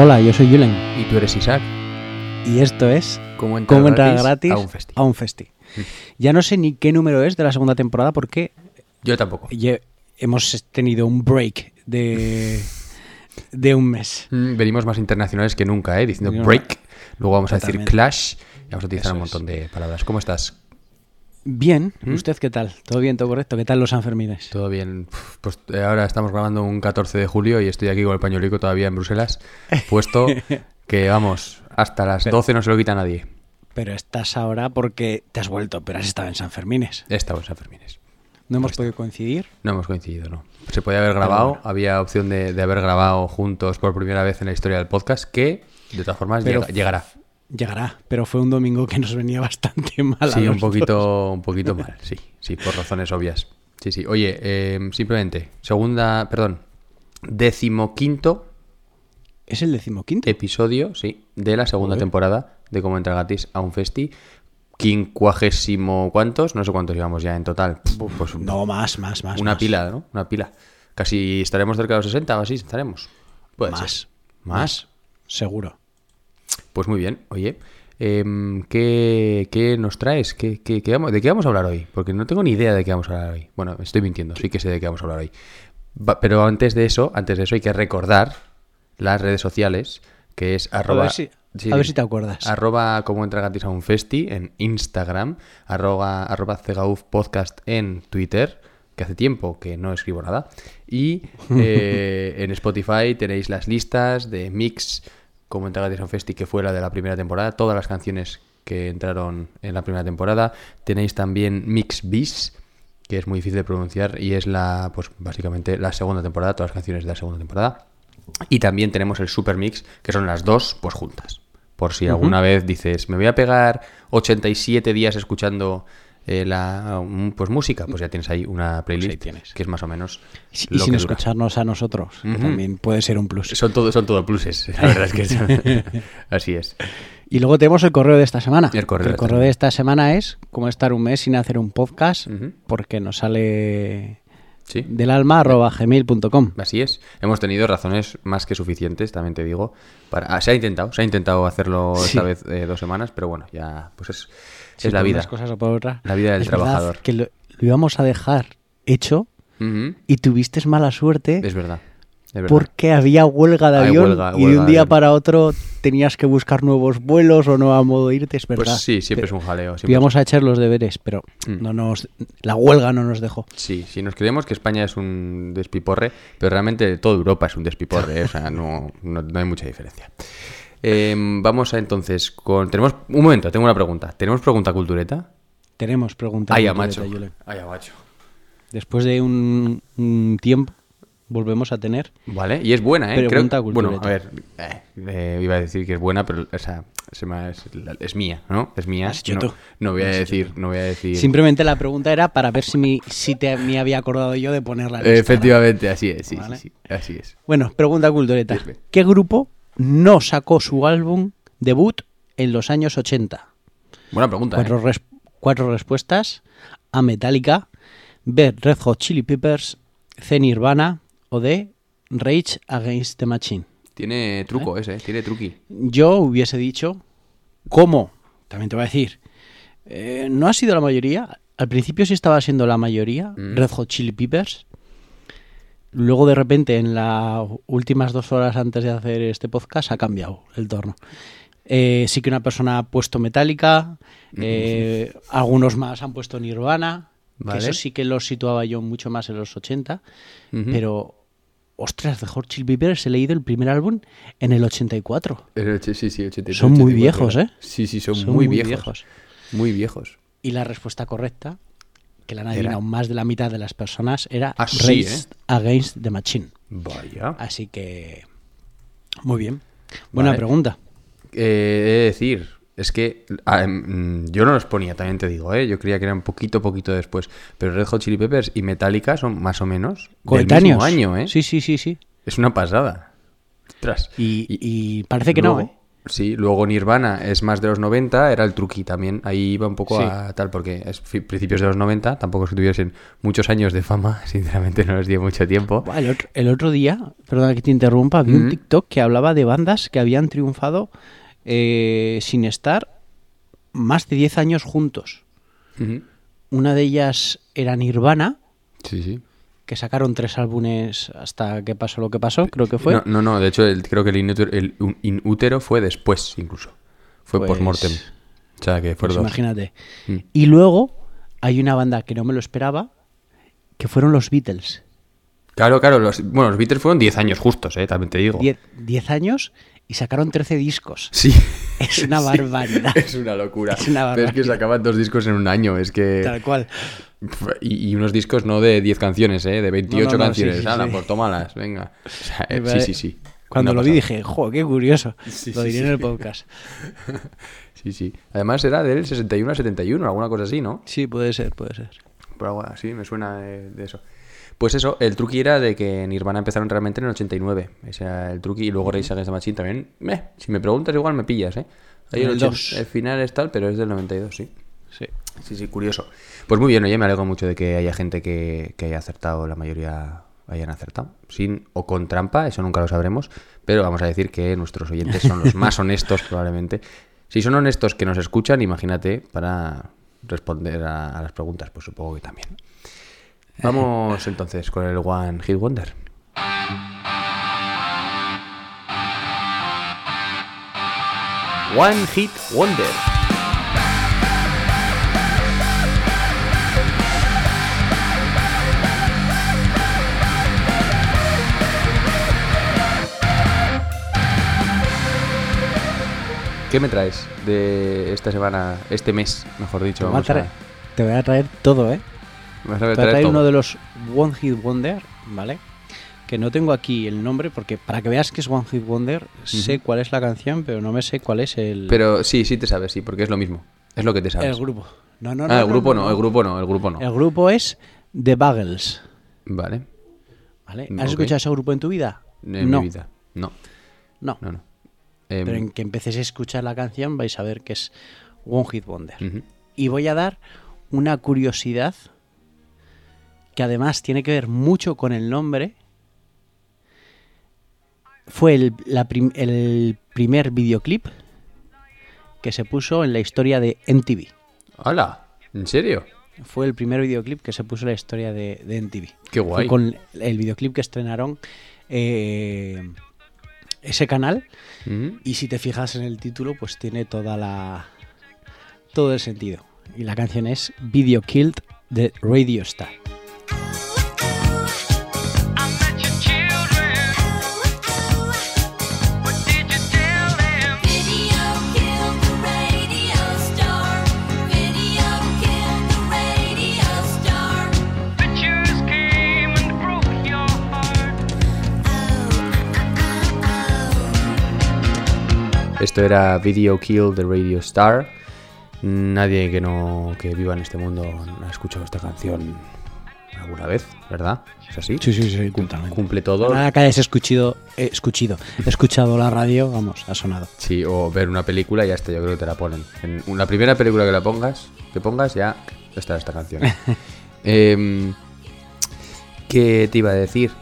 Hola, yo soy Julen Y tú eres Isaac. y esto es ¿Cómo entrar, ¿Cómo entrar gratis, gratis a un festi? a un festi. Ya no sé ni qué número es de la segunda temporada porque Yo tampoco. hemos tenido un break de, de un mes. Mm, Venimos más internacionales que nunca, ¿eh? Diciendo break. Luego vamos a decir clash. Y vamos a utilizar Eso un es. montón de palabras. ¿Cómo estás? Bien, ¿Mm? ¿usted qué tal? ¿Todo bien, todo correcto? ¿Qué tal los Sanfermines? ¿Todo bien? Pues eh, ahora estamos grabando un 14 de julio y estoy aquí con el pañuelico todavía en Bruselas, puesto que vamos, hasta las 12 no se lo quita nadie. Pero estás ahora porque te has vuelto, pero has estado en Sanfermines. Estamos en Fermines. No hemos podido coincidir. No hemos coincidido, ¿no? Se podía haber grabado, había opción de, de haber grabado juntos por primera vez en la historia del podcast, que de todas formas llegará. Llegará, pero fue un domingo que nos venía bastante mal. a Sí, un los dos. poquito, un poquito mal, sí, sí, por razones obvias. Sí, sí. Oye, eh, simplemente, segunda, perdón, decimoquinto ¿Es el decimoquinto? episodio, sí, de la segunda temporada de Cómo entrar gratis a un festi. Quincuagésimo, ¿cuántos? No sé cuántos llevamos ya en total. Pues No, más, más, más. una más. pila, ¿no? Una pila. Casi estaremos cerca de los 60 o así, estaremos. Puede Más. ser. ¿Más? Seguro. Pues muy bien, oye. em, ¿qué, qué nos traes? ¿Qué, qué- qué vamos- ¿De qué vamos a hablar hoy? Porque no tengo ni idea de qué vamos a hablar hoy. Bueno, estoy mintiendo, sí que sé de qué vamos a hablar hoy. Va- pero antes de eso, antes de eso hay que recordar las redes sociales, que es arroba... ver si- sí, a ver si te acuerdas. Arroba como entra gratis a un festi en Instagram, arroba, arroba cegauf podcast en Twitter, que hace tiempo que no escribo nada. Y eh, en Spotify tenéis las listas de mix como a un festi, que fue la de la primera temporada, todas las canciones que entraron en la primera temporada. Tenéis también Mix Bis, que es muy difícil de pronunciar y es la, pues básicamente la segunda temporada, todas las canciones de la segunda temporada. Y también tenemos el Super Mix, que son las dos, pues juntas. Por si alguna vez dices, me voy a pegar 87 días escuchando eh, la mm, pues música, pues ya tienes ahí una playlist ahí tienes. que es más o menos Y lo sin que dura. escucharnos a nosotros, que también puede ser un plus. Son todo, son todo pluses, la verdad es que son- así es. Y luego tenemos el correo de esta semana. El correo de esta de esta semana es cómo estar un mes sin hacer un podcast, porque nos sale Sí. del alma arroba gmail.com. Así es. Hemos tenido razones más que suficientes, también te digo. Para... ah, se ha intentado, se ha intentado hacerlo Sí. esta vez eh, dos semanas, pero bueno, ya pues es, Es la vida. cosas o por otra. La vida del Es verdad trabajador. que lo, lo íbamos a dejar hecho y tuviste mala suerte Es verdad. Porque había huelga de avión huelga, y de un día para otro tenías que buscar nuevos vuelos o no a modo de irte, es verdad. Pues sí, siempre es un jaleo. Íbamos a echar los deberes, pero Mm. no nos, la huelga no nos dejó. Sí, sí, nos creemos que España es un despiporre, pero realmente toda Europa es un despiporre, ¿eh? o sea, no, no, no hay mucha diferencia. Em, vamos a entonces con... Tenemos... Un momento, tengo una pregunta. ¿Tenemos pregunta cultureta? Tenemos preguntas. Ay, a concretas, macho. Julen. Ay, macho. Después de un, un tiempo, volvemos a tener. Vale, y es buena, ¿eh? Pregunta Creo- Bueno, a cultureta. ver, eh, eh, iba a decir que es buena, pero o sea, se me- es, es mía, ¿no? Es mía. Hecho no, no voy a decir, no voy a decir... Simplemente la pregunta era para ver si, mi, si te, me había acordado yo de ponerla. en. Efectivamente, así es, sí, Vale. sí, sí, así es. Bueno, pregunta cultureta. ¿Qué grupo no sacó su álbum debut en los años 80? Buena pregunta, Cuatro, ¿eh? res- cuatro respuestas. A Metallica, B Red Hot Chili Peppers, C Nirvana o D Rage Against the Machine. Tiene truco ese, ¿eh? tiene truqui. Yo hubiese dicho, ¿cómo? También te voy a decir, eh, no ha sido la mayoría. Al principio sí estaba siendo la mayoría, Mm. Red Hot Chili Peppers. Luego de repente, en las últimas dos horas antes de hacer este podcast, ha cambiado el torno. Eh, sí que una persona ha puesto Metallica, eh, algunos más han puesto Nirvana, Vale. que eso sí que lo situaba yo mucho más en los 80, Ujú. pero ostras, de Hot Chili Peppers he leído el primer álbum en el 84. El och- sí, sí, 83, Son muy 84 viejos, era. ¿eh? Sí, sí, son, Son muy, muy viejos, viejos. Muy viejos. Y la respuesta correcta, que la han Era- adivinado más de la mitad de las personas, era Ah, Race Against the Machine. Vaya. Así que, muy bien. Buena Vale. pregunta. Eh, he de decir, es que ah, em, yo no los ponía, también te digo, ¿eh? yo creía que eran poquito, poquito después. Pero Red Hot Chili Peppers y Metallica son más o menos del Coetáneos. mismo año, ¿eh? Sí, sí, sí, sí. Es una pasada. Y, y parece que no, ¿eh? Sí, luego Nirvana es más de los 90, era el truqui también. Ahí iba un poco Sí. a tal, porque es principios de los 90, tampoco es que tuviesen muchos años de fama, sinceramente no les dio mucho tiempo. El otro, el otro día, perdona que te interrumpa, vi un. TikTok que hablaba de bandas que habían triunfado eh, sin estar más de 10 años juntos. Una de ellas era Nirvana, Sí, sí. Que sacaron tres álbumes hasta que pasó lo que pasó, creo que fue. No, no, no, de hecho el- creo que el inútero, el inútero fue después incluso. Fue Pues- post-mortem. O sea, que Pues fueron dos. imagínate. Mm. Y luego hay una banda que no me lo esperaba, que fueron los Beatles. Claro, claro, los, bueno, los Beatles fueron 10 años justos, eh, también te digo. 10 10 años y sacaron 13 discos. Sí. Es una Sí, barbaridad. Es una locura. Es una Pero es que barbaridad. sacaban dos discos en un año, es que... Tal cual. Y, y unos discos no de 10 canciones, ¿eh? De 28 No, no, no, canciones. sí, sí, Hala, sí. pues tómalas, venga. O sea, eh, sí, sí, sí. Cuando lo vi dije, jo, qué curioso. Sí, lo sí, diré sí. en el podcast. Sí, sí. Además era del 61 al 71, alguna cosa así, ¿no? Sí, puede ser, puede ser. Pero algo así, me suena de, de eso. Pues eso, el truqui era de que Nirvana empezaron realmente en el 89. Ese era el truqui. Y luego Rage Against the Machine también. Meh, si me preguntas, igual me pillas, ¿eh? Ahí el, el 80 dos. el final es tal, pero es del 92, sí. Sí. Sí, sí, curioso. Pues muy bien, oye, me alegro mucho de que haya gente que, que haya acertado, la mayoría hayan acertado. Sin o con trampa, eso nunca lo sabremos, pero vamos a decir que nuestros oyentes son los más honestos probablemente. Si son honestos que nos escuchan, imagínate, para responder a, a las preguntas, pues supongo que también. Vamos entonces con el One Hit Wonder. One Hit Wonder. ¿Qué me traes de esta semana, este mes, mejor dicho? Te voy, a traer, te voy a traer todo, ¿eh? Todo. uno de los One Hit Wonder, ¿vale? Que no tengo aquí el nombre porque para que veas que es One Hit Wonder, sé cuál es la canción, pero no me sé cuál es el, Pero sí, sí te sabes, sí, porque es lo mismo. Es lo que te sabes. el grupo. No, no, ah, no, el grupo no, el grupo no, el grupo no. El grupo es The Buggles, Vale. ¿vale? ¿Has escuchado ese grupo en tu vida? En no, mi vida. No, no. no, no. Em, Pero en que empecéis a escuchar la canción vais a ver que es One Hit Wonder. Y voy a dar una curiosidad que además tiene que ver mucho con el nombre. Fue el, la prim- el primer videoclip que se puso en la historia de MTV. ¡Hala! ¿En serio? Fue el primer videoclip que se puso en la historia de, de MTV. Qué Fue guay. con el videoclip que estrenaron eh, ese canal. Ujú. Y si te fijas en el título, pues tiene toda la todo el sentido. Y la canción es Video Killed de Radio Star. Esto era Video Kill de Radio Star. Nadie que no que viva en este mundo ha escuchado esta canción alguna vez, ¿verdad? ¿Es así? Sí, sí, sí. Cumple todo. Nada que hayas escuchado, eh, escuchido, escuchado la radio, vamos, ha sonado. Sí, o ver una película y ya está, yo creo que te la ponen. En la primera película que la pongas, que pongas, ya está esta canción. Em, ¿Qué te iba a decir?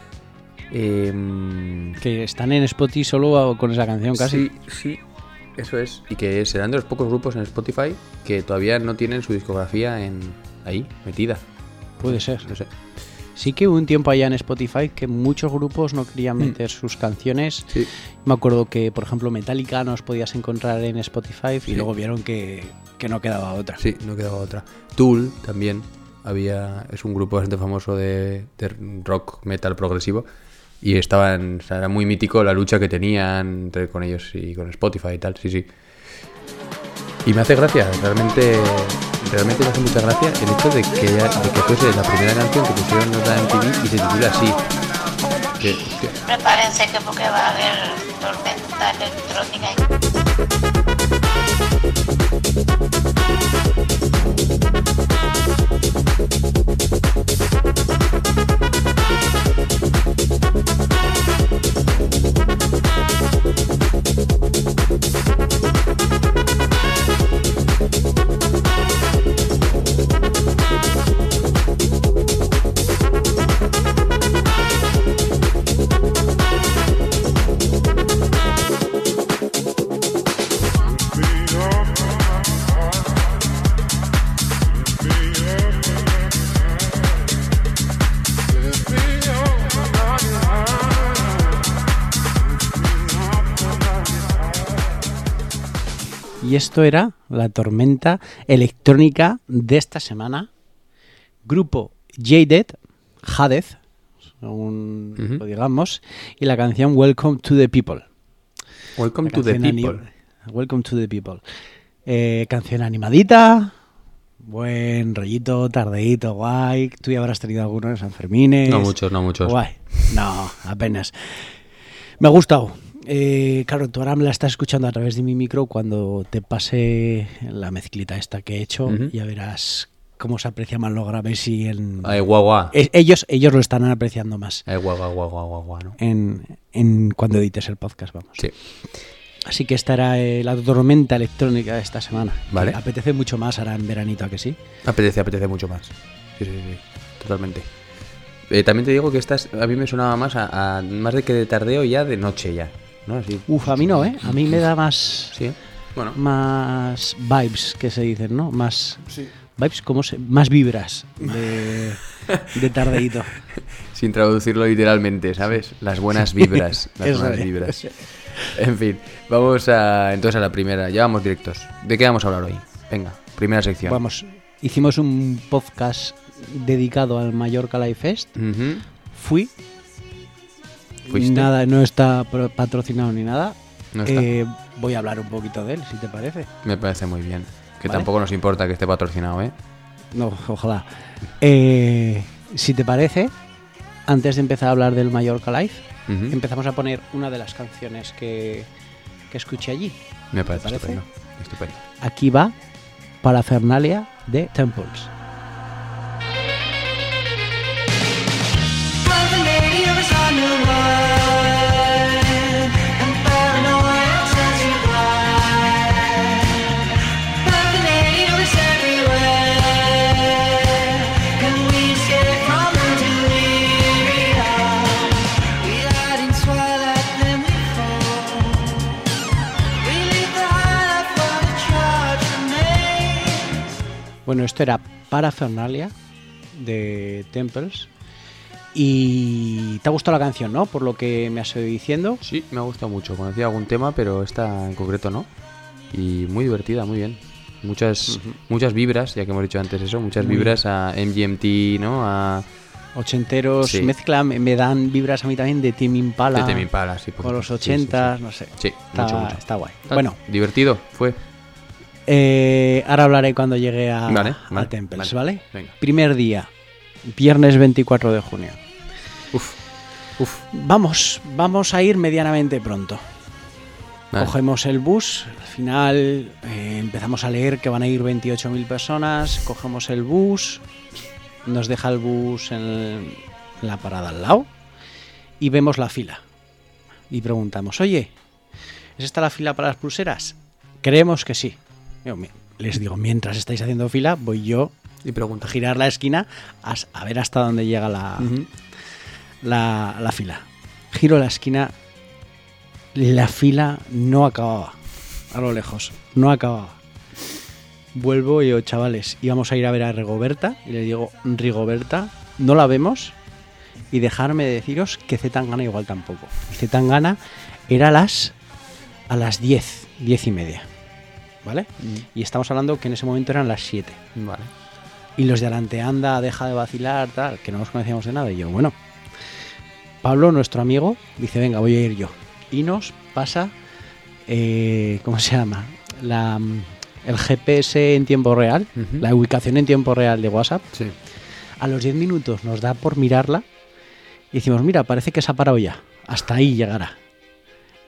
Em, Que están en Spotify solo con esa canción casi. Sí, sí, eso es. Y que serán de los pocos grupos en Spotify que todavía no tienen su discografía en ahí, metida. Puede ser. No sé. Sí que hubo un tiempo allá en Spotify que muchos grupos no querían meter sus canciones. Sí. Me acuerdo que, por ejemplo, Metallica nos podías encontrar en Spotify Sí. y luego vieron que, que no quedaba otra. Sí, no quedaba otra. Tool también había es un grupo bastante famoso de, de rock metal progresivo Y estaban, era muy mítico la lucha que tenían entre, con ellos y con Spotify y tal, sí, sí. Y me hace gracia, realmente, realmente me hace mucha gracia el hecho de que, que fuese la primera canción que pusieron en la MTV y se titula así. Que, Prepárense que porque va a haber tormenta electrónica. Y esto era la tormenta electrónica de esta semana. Grupo Jaded, según Ujú. lo digamos, y la canción Welcome to the People. Welcome to the people. Welcome to the People. Eh, canción animadita, buen rollito, tardeito, guay. Tú ya habrás tenido algunos en San Fermines. No muchos, no muchos. Guay. No, apenas. Me ha gustado. Eh, claro, tú ahora me la estás escuchando a través de mi micro. Cuando te pase la mezclita esta que he hecho, Ujú. ya verás cómo se aprecia más los graves y en... Ay, guau, guau. Es- ellos, ellos lo estarán apreciando más Ay, guau, ¿no? en, en cuando edites el podcast, vamos. Sí. Así que esta era eh, la tormenta electrónica de esta semana. Vale. Apetece mucho más ahora en veranito, ¿a que sí? Apetece, apetece mucho más. Sí, sí, sí, totalmente. Eh, también te digo que estas a mí me sonaba más a, a- más de que de tardeo ya de noche ya, ¿no? Así. Uf, a mí no, ¿eh? A mí me da más... Sí. Bueno. Más vibes, que se dicen, ¿no? Más... Vibes, ¿cómo se...? Más vibras de, de tardeito. Sin traducirlo literalmente, ¿sabes? Las buenas vibras. las Eso buenas es. vibras. En fin, vamos a entonces a la primera. Ya vamos directos. ¿De qué vamos a hablar hoy? Venga, primera sección. Vamos, hicimos un podcast dedicado al Mallorca Life Fest. Fui. ¿Fuiste? Nada, no está patrocinado ni nada. No está. Eh, voy a hablar un poquito de él, si te parece. Me parece muy bien. Que Vale. tampoco nos importa que esté patrocinado, ¿eh? No, ojalá. Eh, si te parece, antes de empezar a hablar del Mallorca Life, Ujú. empezamos a poner una de las canciones que, que escuché allí. Me parece parece? estupendo. Estupendo. Aquí va Parafernalia de Temples. Esto era Parafernalia de Temples. Y te ha gustado la canción, ¿no? Por lo que me has ido diciendo. Sí, me ha gustado mucho. Conocía algún tema, pero esta en concreto no. Y muy divertida, muy bien. Muchas, muchas vibras, ya que hemos dicho antes eso, muchas Muy vibras a MGMT, ¿no? A Ochenteros, Sí. mezcla, me dan vibras a mí también de Tim Impala. de Tame Impala, sí, por Con los supuesto. Sí, sí, 80, sí. no sé. Sí, está, mucho, mucho. está guay. Está Bueno, Divertido, fue. Eh, ahora hablaré cuando llegue a, Vale, a vale, Temples, vale. Primer día, viernes 24 de junio. Uf. Uf. Vamos, vamos a ir medianamente pronto. Cogemos el bus, al final eh, empezamos a leer que van a ir 28.000 personas, cogemos el bus, nos deja el bus en la parada al lado y vemos la fila. Y preguntamos, oye, ¿es esta la fila para las pulseras? Creemos que sí. Yo, les digo, mientras estáis haciendo fila, voy yo Y pregunta. a girar la esquina a, ver hasta dónde llega la, la, la fila. Giro la esquina, la fila no acababa. A lo lejos, no acababa. Vuelvo y digo, chavales, íbamos a ir a ver a Rigoberta. Y le digo, Rigoberta, no la vemos. Y dejarme de deciros que Zetangana igual tampoco. Zetangana era a las, a las 10, 10 y media. ¿Vale? Y estamos hablando que en ese momento eran las 7. Vale. Y los de adelante, anda, deja de vacilar, tal, que no nos conocíamos de nada. Y yo, bueno, Pablo, nuestro amigo, dice, venga, voy a ir yo. Y nos pasa, eh, ¿cómo se llama? La, mm, el GPS en tiempo real, la ubicación en tiempo real de WhatsApp. Sí. A los 10 minutos nos da por mirarla y decimos, mira, parece que se ha parado ya. Hasta ahí llegará.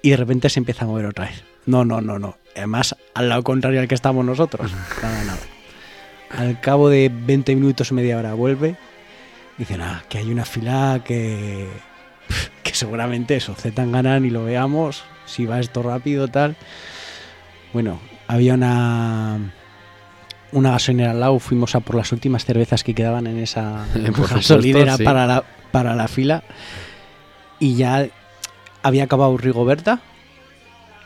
Y de repente se empieza a mover otra vez. No, no, no, no. Además, al lado contrario al que estamos nosotros. Nada, nada. Al cabo de 20 minutos, media hora, vuelve. Dice, nada, que hay una fila que, que seguramente eso, Z tan ganan y lo veamos. Si va esto rápido, tal. Bueno, había una una gasolinera al lado, fuimos a por las últimas cervezas que quedaban en esa supuesto, gasolinera sí. para, la, para la fila. Y ya había acabado Rigoberta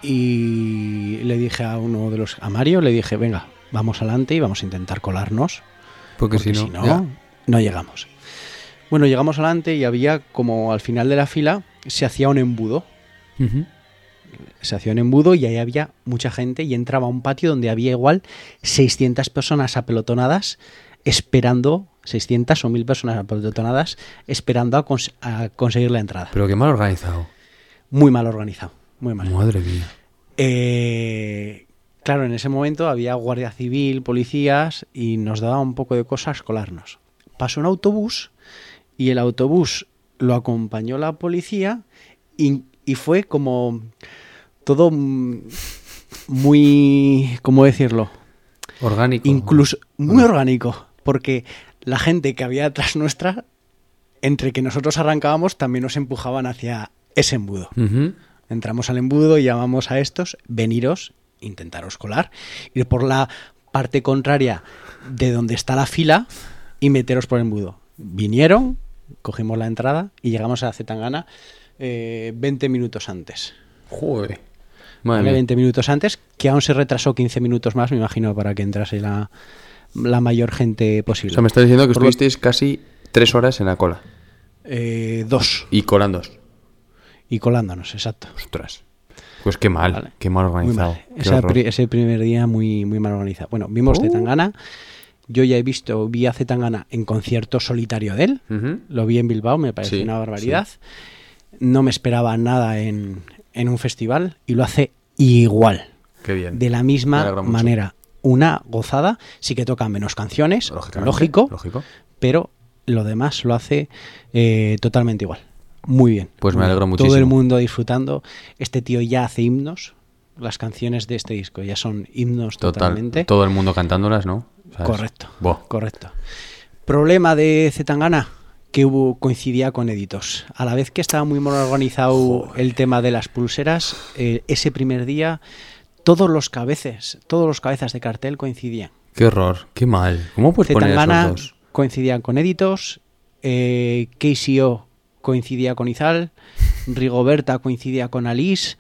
y le dije a uno de los, a Mario, le dije, venga, vamos adelante y vamos a intentar colarnos, Porque, porque si no, no llegamos. Bueno, llegamos adelante y había como al final de la fila se hacía un embudo se hacía un embudo y ahí había mucha gente y entraba a un patio donde había igual 600 personas apelotonadas esperando, 600 o 1000 personas apelotonadas esperando a, cons- a conseguir la entrada. Pero qué mal organizado. Muy mal organizado, muy mal. Madre mía. Eh, claro, en ese momento había guardia civil, policías y nos daba un poco de cosas colarnos. Pasó un autobús y el autobús lo acompañó la policía y, y fue como todo muy, ¿cómo decirlo? Orgánico. Incluso muy orgánico, porque la gente que había atrás nuestra, entre que nosotros arrancábamos, también nos empujaban hacia ese embudo. Entramos al embudo y llamamos a estos, veniros, intentaros colar, ir por la parte contraria de donde está la fila y meteros por el embudo. Vinieron, cogimos la entrada y llegamos a Zetangana eh, 20 minutos antes. Joder. ¿vale? Madre mía. 20 minutos antes, que aún se retrasó 15 minutos más, me imagino, para que entrase la, la mayor gente O posible. sea, me estás diciendo que estuvisteis casi tres horas en la cola. Eh, dos. Y colando. Y colándonos, exacto. Ostras. Pues qué mal. Vale. Qué mal organizado. mal. Qué Ese, horror. pri- ese primer día muy, muy mal organizado. Bueno, vimos Uh. Zetangana. Yo ya he visto, vi a Zetangana en concierto solitario de él. Lo vi en Bilbao, me pareció Sí, una barbaridad. No me esperaba nada en, en un festival y lo hace igual, Qué bien. de la misma manera. Una gozada, sí que toca menos canciones, lógico, Lógico. pero lo demás lo hace eh, totalmente igual. Muy bien. Pues me alegro bien. Todo muchísimo. el mundo disfrutando. Este tío ya hace himnos. Las canciones de este disco ya son himnos Total. totalmente. Todo el mundo cantándolas, ¿no? ¿Sabes? Correcto. Buah. Correcto. Problema de Zetangana que hubo coincidía con Editos. A la vez que estaba muy mal organizado el tema de las pulseras, eh, ese primer día todos los cabezas, todos los cabezas de cartel coincidían. Qué horror. Qué mal. ¿Cómo puedes poner Zetangana esos dos? coincidían con Editos, eh, KCO coincidía con Izal, Rigoberta coincidía con Alice.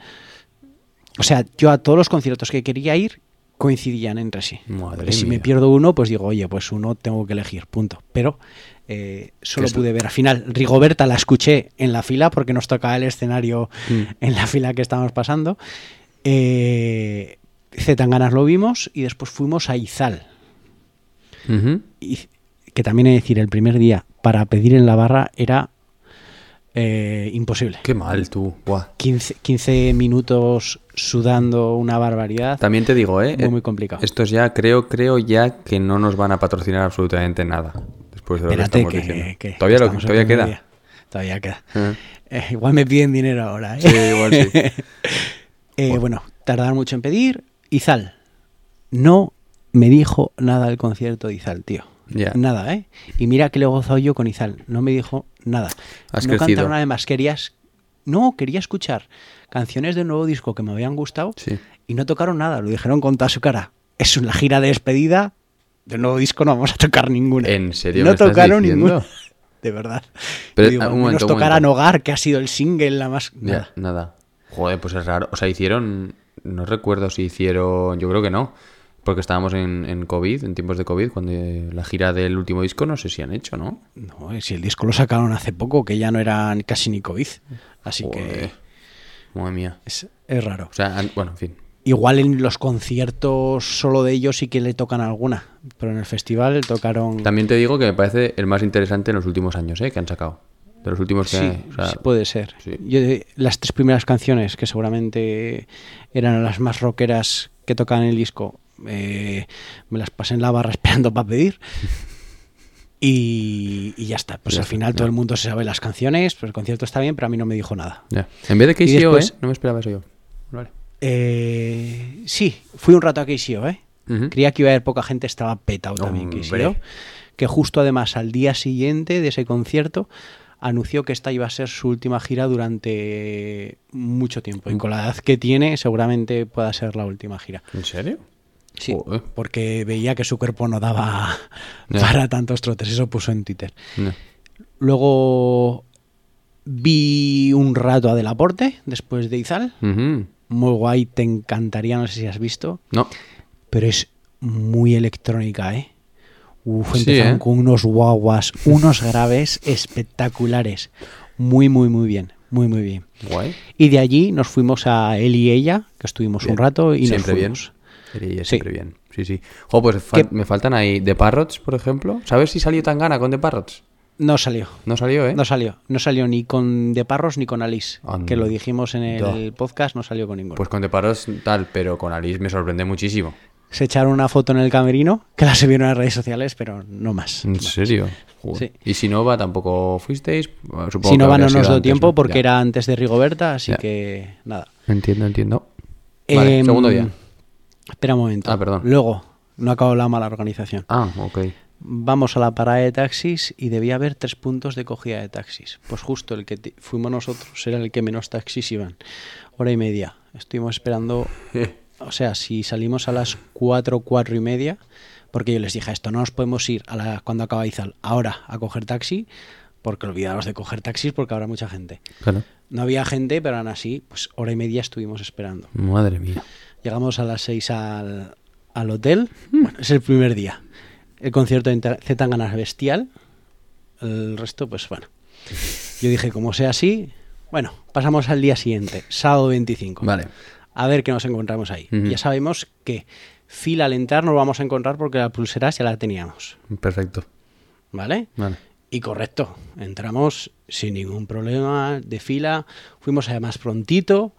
O sea, yo a todos los conciertos que quería ir coincidían entre sí. Madre si me pierdo uno, pues digo, oye, pues uno tengo que elegir, punto. Pero eh, solo es- pude ver al final. Rigoberta la escuché en la fila porque nos tocaba el escenario Mm. en la fila que estábamos pasando. Eh, Zetanganas lo vimos y después fuimos a Izal. Y que también he de decir, el primer día para pedir en la barra era eh, imposible. Qué mal tú. Buah. 15, 15 minutos sudando una barbaridad. También te digo, ¿eh? Muy, muy complicado. Estos ya, creo, creo ya que no nos van a patrocinar absolutamente nada. Después de lo Espérate, que que, estamos diciendo. que todavía lo- todavía queda. día. Todavía queda. Eh. Eh, igual me piden dinero ahora. ¿eh? Sí, igual sí. Eh, bueno, tardaron mucho en pedir. Izal no me dijo nada del concierto de Izal, tío. Nada, ¿eh? Y mira que le he gozado yo con Izal. No me dijo nada. Has no cantaron nada más. Querías... No, quería escuchar canciones del nuevo disco que me habían gustado Sí. y no tocaron nada. Lo dijeron con toda su cara. Es una gira de despedida. Del nuevo disco no vamos a tocar ninguna. ¿En serio No tocaron ninguna. De verdad. Pero, digo, ah, un momento, un tocaran momento. Hogar, que ha sido el single, la más... Ya, nada. nada. Joder, pues es raro. O sea, hicieron. No recuerdo si hicieron. Yo creo que no. Porque estábamos en, en COVID, en tiempos de COVID, cuando eh, la gira del último disco no sé si han hecho, ¿no? No, eh, si el disco lo sacaron hace poco, que ya no era casi ni COVID. Así Joder. que Madre mía. es, es raro. O sea, bueno, en fin. Igual en los conciertos solo de ellos sí que le tocan alguna, pero en el festival tocaron... También te digo que me parece el más interesante en los últimos años, ¿eh? Que han sacado. De los últimos que... Sí, o sea, sí puede ser. sí. Yo de- las tres primeras canciones, que seguramente eran las más rockeras que tocaban el disco, eh, me las pasé en la barra esperando para pedir. Y, y ya está. Pues Ya al está, final ya. todo el mundo se sabe las canciones, pues el concierto está bien, pero a mí no me dijo nada. ya. En vez de KCO, ¿eh? No me esperaba eso yo. Vale. Eh, sí, fui un rato a KCO, ¿eh? Creía que iba a haber poca gente, estaba petado también. KCO. Que justo además al día siguiente de ese concierto anunció que esta iba a ser su última gira durante mucho tiempo. Y con la edad que tiene, seguramente pueda ser la última gira. ¿En serio? Sí, Joder. porque veía que su cuerpo no daba para tantos trotes. Eso puso en Twitter. Luego vi un rato a Del Aporte después de Izal. Muy guay, te encantaría, no sé si has visto. No. pero es muy electrónica, ¿eh? Uf, Sí, empezaron ¿eh? con unos guaguas, unos graves espectaculares. Muy, muy, muy bien. Muy, muy bien. Guay. Y de allí nos fuimos a él y ella, que estuvimos Bien. un rato y Siempre nos bien. Sería Sí. siempre bien. Sí, sí. Jo, pues me faltan ahí The Parrots, por ejemplo. ¿Sabes si salió tan gana con The Parrots? No salió. No salió, ¿eh? No salió. No salió ni con De Parros ni con Alice. Que lo dijimos en el Da. podcast, no salió con ninguno. Pues con The Parrots tal, pero con Alice me sorprende muchísimo. Se echaron una foto en el camerino, que la subieron a redes sociales, pero no más. ¿En serio? Sí. ¿Y si Nova tampoco fuisteis? Supongo Si no que va, no nos dio tiempo ¿no? porque Ya. era antes de Rigoberta, así Ya. que nada. Entiendo, entiendo. Vale, Em, segundo día. Espera un momento. Ah, perdón. Luego, no acabo la mala organización. Ah, ok. Vamos a la parada de taxis y debía haber tres puntos de cogida de taxis. Pues justo el que fuimos nosotros era el que menos taxis iban. Hora y media. Estuvimos esperando. O sea, si salimos a las cuatro, cuatro y media, porque yo les dije esto, no nos podemos ir a la, cuando acaba Izal ahora a coger taxi, porque olvidaros de coger taxis porque habrá mucha gente. Claro. No había gente, pero aún así, pues hora y media estuvimos esperando. Madre mía. Llegamos a las 6 al, al hotel. Bueno, es el primer día. El concierto de Zetangana es bestial. El resto, pues bueno. Yo dije, como sea así, bueno, pasamos al día siguiente, sábado 25. Vale. A ver qué nos encontramos ahí. Ya sabemos que fila al entrar no vamos a encontrar porque la pulsera ya la teníamos. Perfecto. ¿Vale? Vale. Y correcto, entramos sin ningún problema de fila. Fuimos además prontito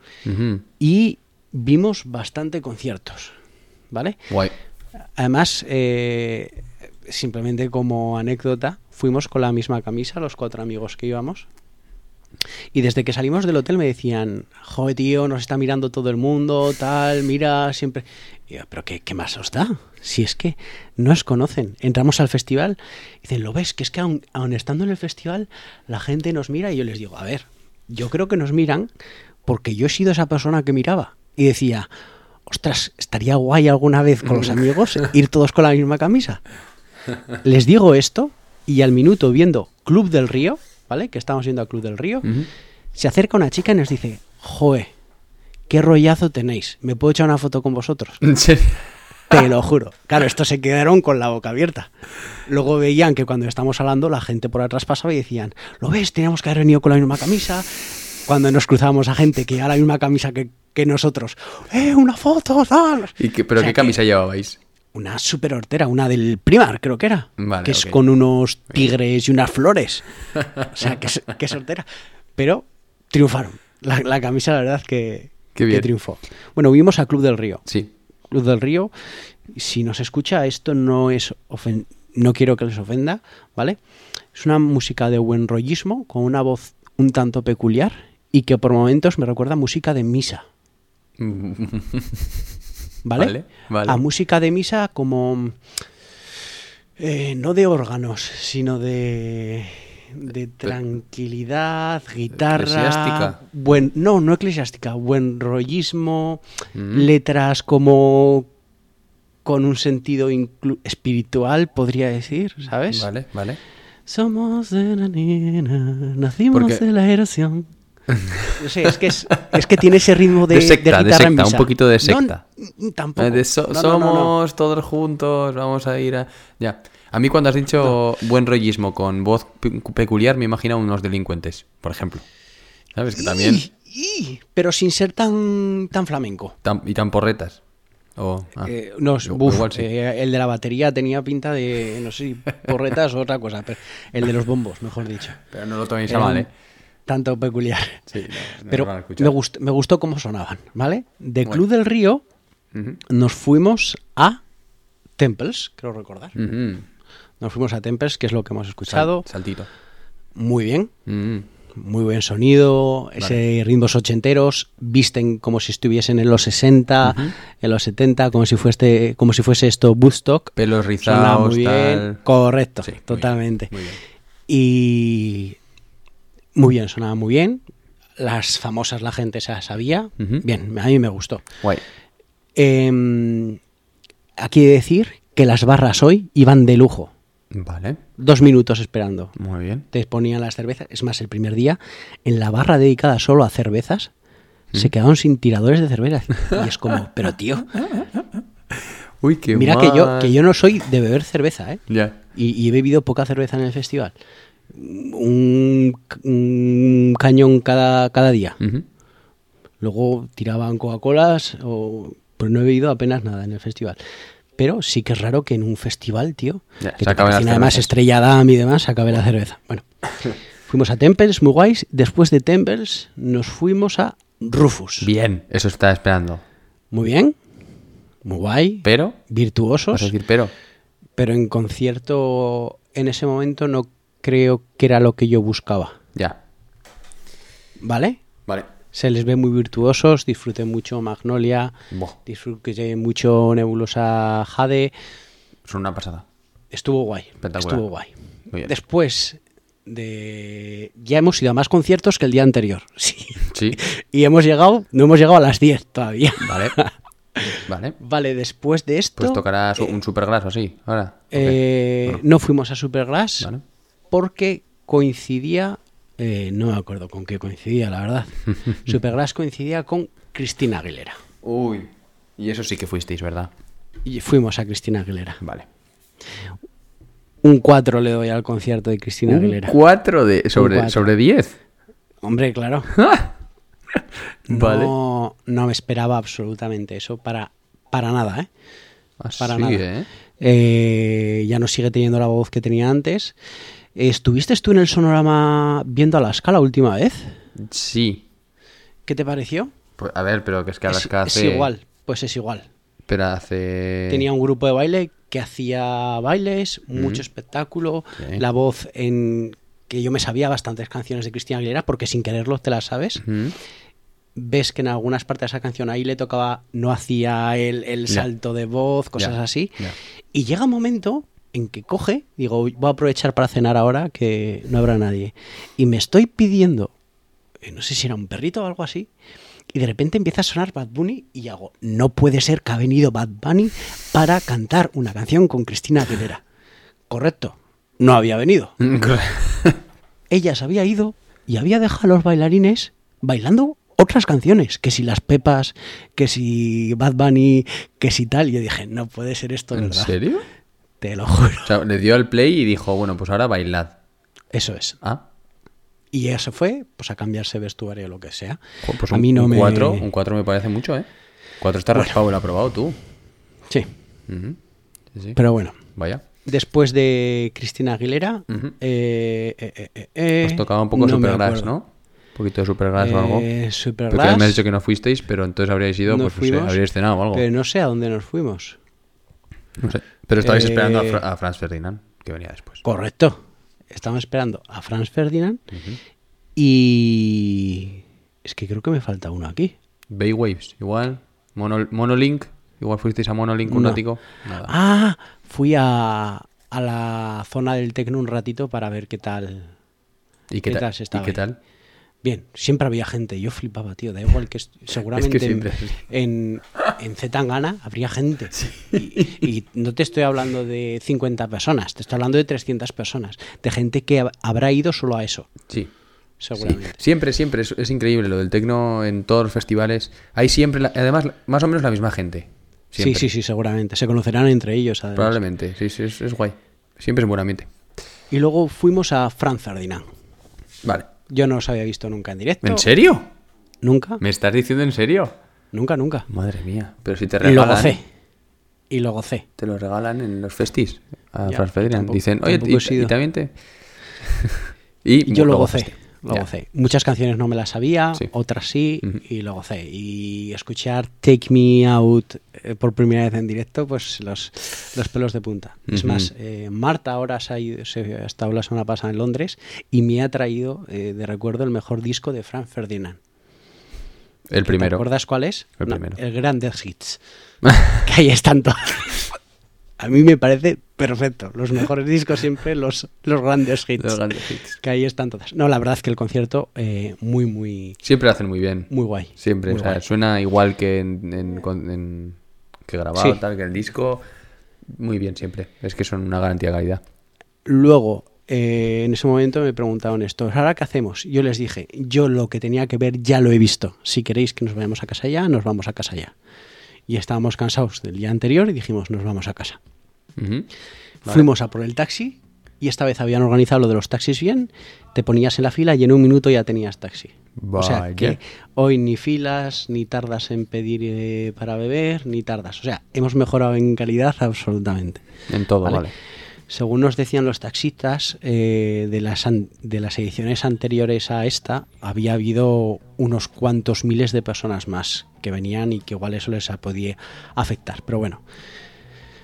y vimos bastante conciertos. ¿Vale? Guay. Además, eh, simplemente como anécdota, fuimos con la misma camisa, los cuatro amigos que íbamos. Y desde que salimos del hotel me decían, joder, tío, nos está mirando todo el mundo, tal, mira, siempre. Y yo, pero qué, ¿qué más os da? Si es que no os conocen. Entramos al festival y dicen, ¿lo ves? Que es que aun, aun estando en el festival, la gente nos mira y yo les digo, a ver, yo creo que nos miran porque yo he sido esa persona que miraba. Y decía, ostras, estaría guay alguna vez con los amigos ir todos con la misma camisa. Les digo esto y al minuto viendo Club del Río, ¿vale? Que estamos viendo a Club del Río, se acerca una chica y nos dice, joe, qué rollazo tenéis, ¿me puedo echar una foto con vosotros? ¿En serio? Te lo juro. Claro, estos se quedaron con la boca abierta. Luego veían que cuando estamos hablando, la gente por atrás pasaba y decían, ¿lo ves? Teníamos que haber venido con la misma camisa. Cuando nos cruzábamos a gente que llevaba la misma camisa que, que nosotros, ¡eh, una foto, tal! ¿Y qué, ¿Pero O sea qué que- camisa llevabais? Una super hortera, una del Primar, creo que era. Vale, que es con unos tigres y unas flores. O sea, que es, que es hortera. Pero triunfaron. La, la camisa, la verdad, que, Qué bien. que triunfó. Bueno, vimos a Club del Río. Sí. Club del Río, si nos escucha, esto no es ofen- no quiero que les ofenda, ¿vale? Es una música de buen rollismo, con una voz un tanto peculiar y que por momentos me recuerda a música de misa, ¿vale? Vale, vale. A música de misa como eh, no de órganos, sino de de tranquilidad, guitarra, Eclesiástica. buen no, no eclesiástica, buen rollismo, Mm. letras como con un sentido inclu- espiritual, podría decir, ¿sabes? Vale, vale. Somos de la nena, nacimos Porque- de la erosión. No sé, es que, es, es que tiene ese ritmo de, De secta, de en un poquito de secta. n- tampoco. De so- No, no, somos todos juntos, vamos a ir a... Ya. A mí cuando has dicho buen rollismo con voz pe- peculiar me imagino a unos delincuentes, por ejemplo. ¿Sabes? Que también... Y- pero sin ser tan, tan flamenco. tan- y tan porretas. O, ah, Eh, no, buf, igual sí. eh, el de la batería tenía pinta de, no sé, porretas o otra cosa, pero el de los bombos, mejor dicho. Pero no lo toméis a mal, ¿eh? Tanto peculiar. Sí, no, no pero me, gust- me gustó cómo sonaban, ¿vale? De Bueno. Club del Río nos fuimos a Temples, creo recordar. Nos fuimos a Temples, que es lo que hemos Sal- escuchado. saltito. Muy bien, muy buen sonido, ese ritmos ochenteros, visten como si estuviesen en los 60, en los 70, como si fuese, como si fuese esto Woodstock. Pelos rizados, muy bien, tal. correcto, Sí, muy bien, totalmente. muy bien. Y muy bien, sonaba muy bien. Las famosas la gente se las sabía. Bien, a mí me gustó. Guay. Em, aquí he de decir que las barras hoy iban de lujo. Vale, Dos minutos esperando. muy bien. Te ponían las cervezas. Es más, el primer día, en la barra dedicada solo a cervezas, se quedaron sin tiradores de cerveza. Y es como, pero tío, Uy, qué mira que yo, que yo no soy de beber cerveza, ¿eh? Ya. Y, y he bebido poca cerveza en el festival. Un, un cañón cada, cada día. Luego tiraban Coca-Colas, o, pues no he bebido apenas nada en el festival. Pero sí que es raro que en un festival, tío, Ya, que te además cervezas. Estrella Damm y demás, se acabe la cerveza. Bueno, fuimos a Temples, muy guays. Después de Temples nos fuimos a Rufus. Bien, eso está esperando. Muy bien, muy guay, Pero, virtuosos. vas a decir pero. pero en concierto en ese momento no creo que era lo que yo buscaba, Ya. ¿vale? Vale. Se les ve muy virtuosos, disfruté mucho Magnolia, Buah, disfruté mucho Nebulosa Jade, son una pasada. estuvo guay, estuvo guay. Muy bien. Después de ya hemos ido a más conciertos que el día anterior, sí. Sí. Y hemos llegado, no hemos llegado a las 10 todavía. Vale. Vale. Vale, después de esto Pues tocará su- un superglass o así, ahora. eh, Bueno, no fuimos a Superglass Vale. Porque coincidía, eh, no me acuerdo con qué coincidía, la verdad. Superglass coincidía con Cristina Aguilera. Uy. Y eso sí que fuisteis, ¿verdad? Y fuimos a Cristina Aguilera. Vale. Un 4 le doy al concierto de Cristina Un Aguilera. 4 de sobre, cuatro. sobre 10. Hombre, claro. Vale. No, no me esperaba absolutamente eso para, para nada, ¿eh? Así, Para nada. ¿eh? Eh, ya no sigue teniendo la voz que tenía antes. ¿Estuviste tú en el sonorama viendo a la última vez? Sí. ¿Qué te pareció? Pues, a ver, pero que es que Es, Alaska es hace... igual, pues es igual. Pero hace... Tenía un grupo de baile que hacía bailes, mucho espectáculo, Sí. la voz en que yo me sabía bastantes canciones de Cristina Aguilera porque sin quererlo te las sabes. Ves que en algunas partes de esa canción ahí le tocaba, no hacía el, salto de voz, cosas así. Y llega un momento en que coge, digo, voy a aprovechar para cenar ahora que no habrá nadie. Y me estoy pidiendo, eh, no sé si era un perrito o algo así, y de repente empieza a sonar Bad Bunny y hago, no puede ser que ha venido Bad Bunny para cantar una canción con Cristina Aguilera. Correcto, no había venido. Ella se había ido y había dejado a los bailarines bailando otras canciones, que si las Pepas, que si Bad Bunny, que si tal. Y yo dije, no puede ser esto, ¿En ¿verdad? serio? Te lo juro. O sea, le dio al play y dijo, bueno, pues ahora bailad. Eso es. Ah, Y ella se fue pues a cambiarse vestuario o lo que sea. pues a un, mí no un me... 4, un 4 me parece mucho, ¿eh? 4 está raspado, lo ha probado tú. Sí, Ujú. Sí, sí. pero bueno. Vaya. Después de Cristina Aguilera, eh, eh, eh, Os tocaba un poco no Supergrass. ¿no? Un poquito de Supergrass o algo. Eh, Porque Supergrass, me has dicho que no fuisteis, pero entonces habríais ido, pues no sé, fuimos, habríais cenado o algo. Pero no sé a dónde nos fuimos. No sé. Pero estabais Eh, esperando a, Fra- a Franz Ferdinand, que venía después. Correcto. Estamos esperando a Franz Ferdinand y... Es que creo que me falta uno aquí. Bay Waves, igual. Mono- Monolink, igual fuisteis a Monolink un No. ratico. Nada. Ah, fui a, a la zona del Tecno un ratito para ver qué tal. ¿Y qué, ¿qué tal? se ¿Y estaba qué tal? Bien, siempre había gente. Yo flipaba, tío. Da igual que seguramente es así. en, en Zetangana habría gente. Y, y no te estoy hablando de 50 personas, te estoy hablando de 300 personas. De gente que hab- habrá ido solo a eso, Sí. sí. seguramente. Siempre, siempre. Es, es increíble lo del tecno en todos los festivales. Hay siempre, la- además, más o menos la misma gente. Sí, Siempre. sí, sí, seguramente. Se conocerán entre ellos. además. Probablemente. Sí, sí, es, es guay. Siempre es buen ambiente. Y luego fuimos a Franz Ferdinand. Vale. Yo no os había visto nunca en directo. ¿En serio? Nunca. ¿Me estás diciendo en serio? Nunca, nunca. Madre mía. Pero si te Y lo regalan. gocé. Y lo gocé. Te lo regalan en los festis a Ya, Franz Ferdinand. tampoco- Dicen, oye, y, también te. y Yo lo gocé. Lo Ya. gocé. Muchas canciones no me las sabía, Sí. otras sí, y lo gocé. Y escuchar Take Me Out eh, por primera vez en directo, pues los, los pelos de punta. Es más, eh, Marta ahora se ha, ido- se ha estado la semana pasada en Londres y me ha traído eh, de recuerdo el mejor disco de Frank Ferdinand. El ¿Te primero. acuerdas cuál es? El No, primero. el Grandes Hits. que ahí están todos. A mí me parece perfecto. Los mejores discos siempre los, los grandes hits. Los grandes hits. Que ahí están todas. No, la verdad es que el concierto eh, muy, muy, Siempre lo hacen muy bien. muy guay. Siempre. Muy o sea, guay. suena igual que en, en- con- en- que grabado, Sí. tal, que el disco. Muy bien siempre. Es que son una garantía de calidad. Luego, eh, en ese momento me preguntaron esto, ¿ahora qué hacemos? Yo les dije, yo lo que tenía que ver ya lo he visto. Si queréis que nos vayamos a casa ya, nos vamos a casa ya. Y estábamos cansados del día anterior y dijimos, nos vamos a casa. Vale. Fuimos a por el taxi y esta vez habían organizado lo de los taxis bien. Te ponías en la fila y en un minuto ya tenías taxi. O sea que hoy ni filas, ni tardas en pedir eh, para beber, ni tardas. O sea, hemos mejorado en calidad absolutamente. En todo, Vale. vale. Según nos decían los taxistas, eh, de, las an- de las ediciones anteriores a esta, había habido unos cuantos miles de personas más que venían y que igual eso les podía afectar. Pero bueno,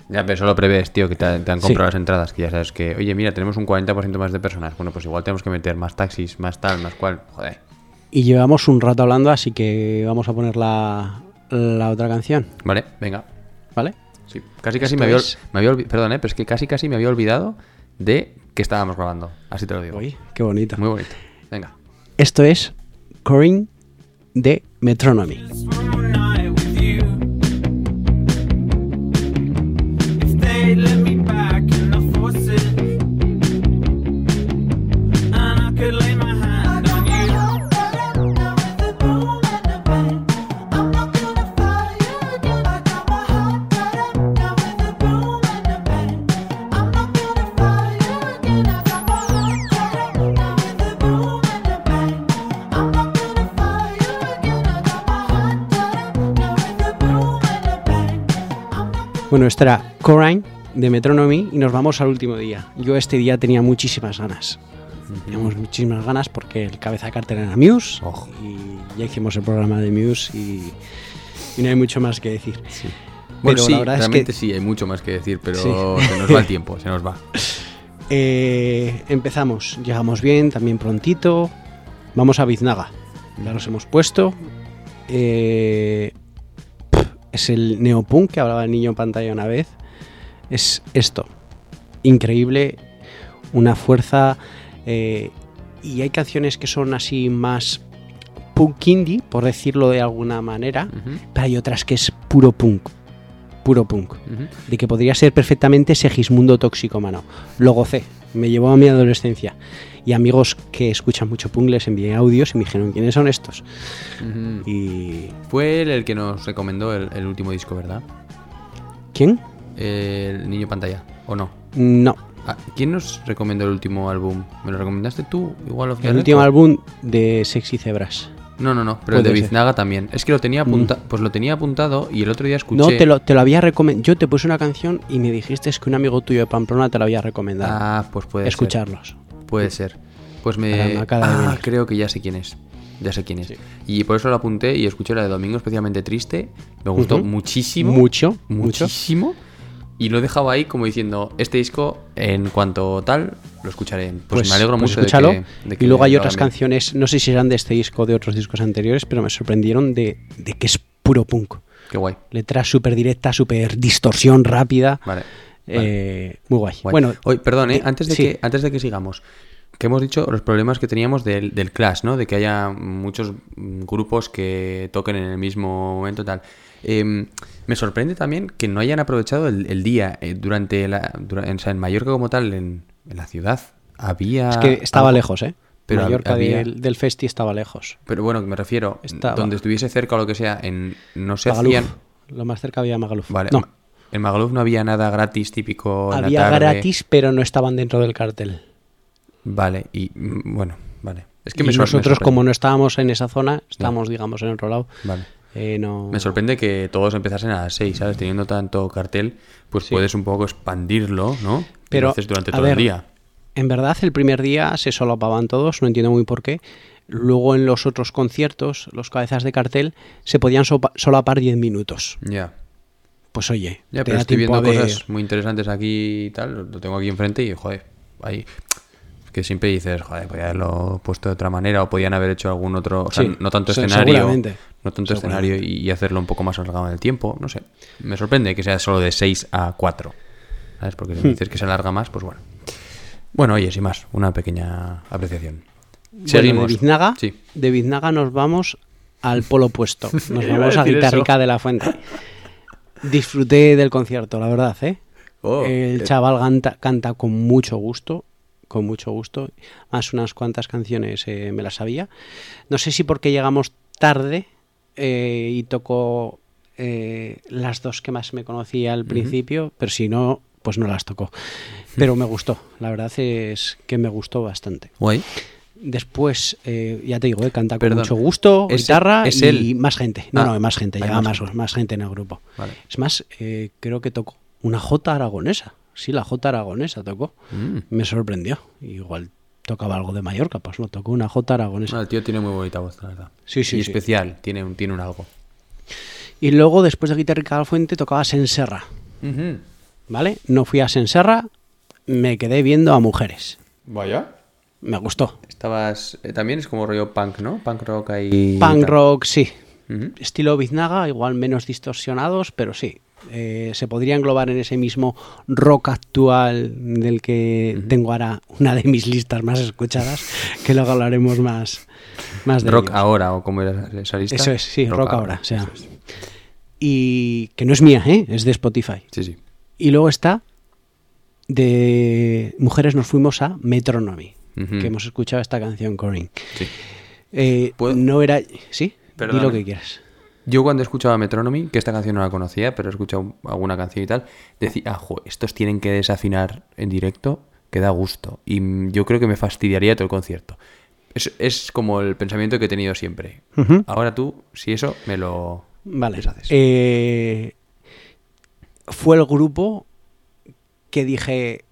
Ya, pero eso lo prevés, tío, que te, te han Sí. comprado las entradas, que ya sabes que, oye, mira, tenemos un 40% más de personas. Bueno, pues igual tenemos que meter más taxis, más tal, más cual. Joder. Y llevamos un rato hablando, así que vamos a poner la, la otra canción, Vale, venga. ¿vale? Sí, casi casi Esto me había, es- me había perdón, eh, pero es que casi casi me había olvidado de que estábamos grabando. Así te lo digo. Uy, qué bonito. Muy bonito. Venga. Esto es Corinne de Metronomy. Bueno, esta era Corinne de Metronomy y nos vamos al último día. Yo este día tenía muchísimas ganas. Teníamos muchísimas ganas porque el cabeza de cartel era Muse Ojo. y ya hicimos el programa de Muse y, y no hay mucho más que decir. Bueno, Pero sí, la verdad es que sí, hay mucho más que decir, pero Sí. se nos va el tiempo, se nos va. Eh, empezamos, llegamos bien, también prontito. Vamos a Biznaga. Ya los hemos puesto. Eh, es el neopunk que hablaba el niño en pantalla una vez. Es esto. Increíble. Una fuerza. eh, y hay canciones que son así más punk indie, por decirlo de alguna manera. Pero hay otras que es puro punk. Puro punk de que podría ser perfectamente Segismundo tóxico, mano. Lo gocé, me llevó a mi adolescencia. Y amigos que escuchan mucho punk les envié audios y me dijeron, ¿quiénes son estos? Y... Fue él el que nos recomendó el, el último disco, ¿verdad? ¿Quién? El niño pantalla, ¿o no? No. Ah, ¿Quién nos recomendó el último álbum? ¿Me lo recomendaste tú? Igual of El último álbum de Sexy Zebras. No, no, no, pero el de ser. Biznaga también. Es que lo tenía apuntado, pues lo tenía apuntado y el otro día escuché. No, te lo, te lo había recomendado. Yo te puse una canción y me dijiste que un amigo tuyo de Pamplona te lo había recomendado. Ah, pues puede ser. Escucharlos. Puede ser. Pues me. Ah, creo que ya sé quién es. Ya sé quién es. Y por eso lo apunté y escuché la de Domingo especialmente triste. Me gustó muchísimo. Mucho, mucho. Y lo he dejado ahí como diciendo, este disco, en cuanto tal, lo escucharé. Pues, me alegro pues mucho escúchalo. de que, de que y luego hay otras bien. canciones, no sé si eran de este disco o de otros discos anteriores, pero me sorprendieron de, de que es puro punk. Qué guay. Letra súper directa, súper distorsión rápida. Vale. Eh, muy guay. Guay. Bueno, Oye, perdón, ¿eh? eh, antes, de sí. que, antes de que sigamos, que hemos dicho los problemas que teníamos del, del Clash, ¿no? De que haya muchos mm, grupos que toquen en el mismo momento tal. Em, me sorprende también que no hayan aprovechado el, el día eh, durante la... en, o sea, en Mallorca como tal, en, en la ciudad, había... es que estaba algo- lejos, ¿eh? Pero Mallorca había- del, del Festi estaba lejos. Pero bueno, me refiero, Estaba. donde estuviese cerca o lo que sea, en no se Magaluf. hacían... Lo más cerca había Magaluf. Vale, no, en Magaluf no había nada gratis típico en la había tarde. gratis, pero no estaban dentro del cartel. Vale, y mm, bueno, vale. Es que y me sor- me nosotros, como no estábamos en esa zona, estábamos, digamos, en otro lado. Vale. Eh, no... Me sorprende que todos empezasen a las 6, ¿sabes? Teniendo tanto cartel, pues Sí. puedes un poco expandirlo, ¿no? Pero, lo haces durante todo ver, el día. En verdad, el primer día se solapaban todos, no entiendo muy por qué. Luego en los otros conciertos, los cabezas de cartel, se podían solapar 10 minutos. Ya. Pues oye, Ya, te pero da estoy viendo cosas muy interesantes aquí y tal. Lo tengo aquí enfrente y, joder, ahí. Que siempre dices, joder, podía haberlo puesto de otra manera o podían haber hecho algún otro. O sea, Sí, no tanto escenario. No tanto escenario y, hacerlo un poco más alargado en el tiempo. No sé. Me sorprende que sea solo de 6 a 4. ¿Sabes? Porque Hmm. si me dices que se alarga más, pues bueno. Bueno, oye, sin más, una pequeña apreciación. Bueno, Seguimos. de Biznaga, Sí. de Biznaga nos vamos al polo opuesto. Nos vamos a Guitarrica de la Fuente. Disfruté del concierto, la verdad, ¿eh? Oh, El eh. chaval canta, canta con mucho gusto, con mucho gusto. Más unas cuantas canciones eh, me las sabía. No sé si porque llegamos tarde eh, y tocó eh, las dos que más me conocía al principio, pero si no, pues no las tocó. Pero me gustó, la verdad es que me gustó bastante. Guay. Después, eh, ya te digo, eh, canta con Perdón. mucho gusto, ¿Es- guitarra es y él? más gente. No, Ah, no, más gente, lleva más más, gente en el grupo. Vale. Es más, eh, creo que tocó una J aragonesa. Sí, la J aragonesa tocó. Mm. Me sorprendió. Igual tocaba algo de Mallorca, pues no, tocó una J aragonesa. No, el tío tiene muy bonita voz, la verdad. Sí, sí, Y sí. especial, tiene, un- tiene un algo. Y luego, después de Guitarrica de la Fuente, tocaba Senserra. ¿Vale? No fui a Senserra, me quedé viendo a mujeres. Vaya. Me gustó. Estabas. eh, también es como rollo punk, ¿no? Punk rock ahí. Punk rock, sí. Estilo Biznaga, igual menos distorsionados, pero sí. Eh, se podría englobar en ese mismo rock actual del que tengo ahora una de mis listas más escuchadas, que luego hablaremos más, más de Rock ellos. ahora, o como era esa lista. Eso es, sí, rock, ahora. o sea. es. Y que no es mía, ¿eh? es de Spotify. Sí, sí. Y luego está de Mujeres nos fuimos a Metronomy, que hemos escuchado esta canción, Corinne. Sí. Eh, no era... ¿Sí? Di Perdóname. lo que quieras. Yo cuando escuchaba Metronomy, que esta canción no la conocía, pero he escuchado alguna canción y tal, decía, ah, jo, estos tienen que desafinar en directo, que da gusto. Y yo creo que me fastidiaría todo el concierto. Es, es como el pensamiento que he tenido siempre. Ahora tú, si eso, me lo Vale. deshaces. Eh, fue el grupo que dije,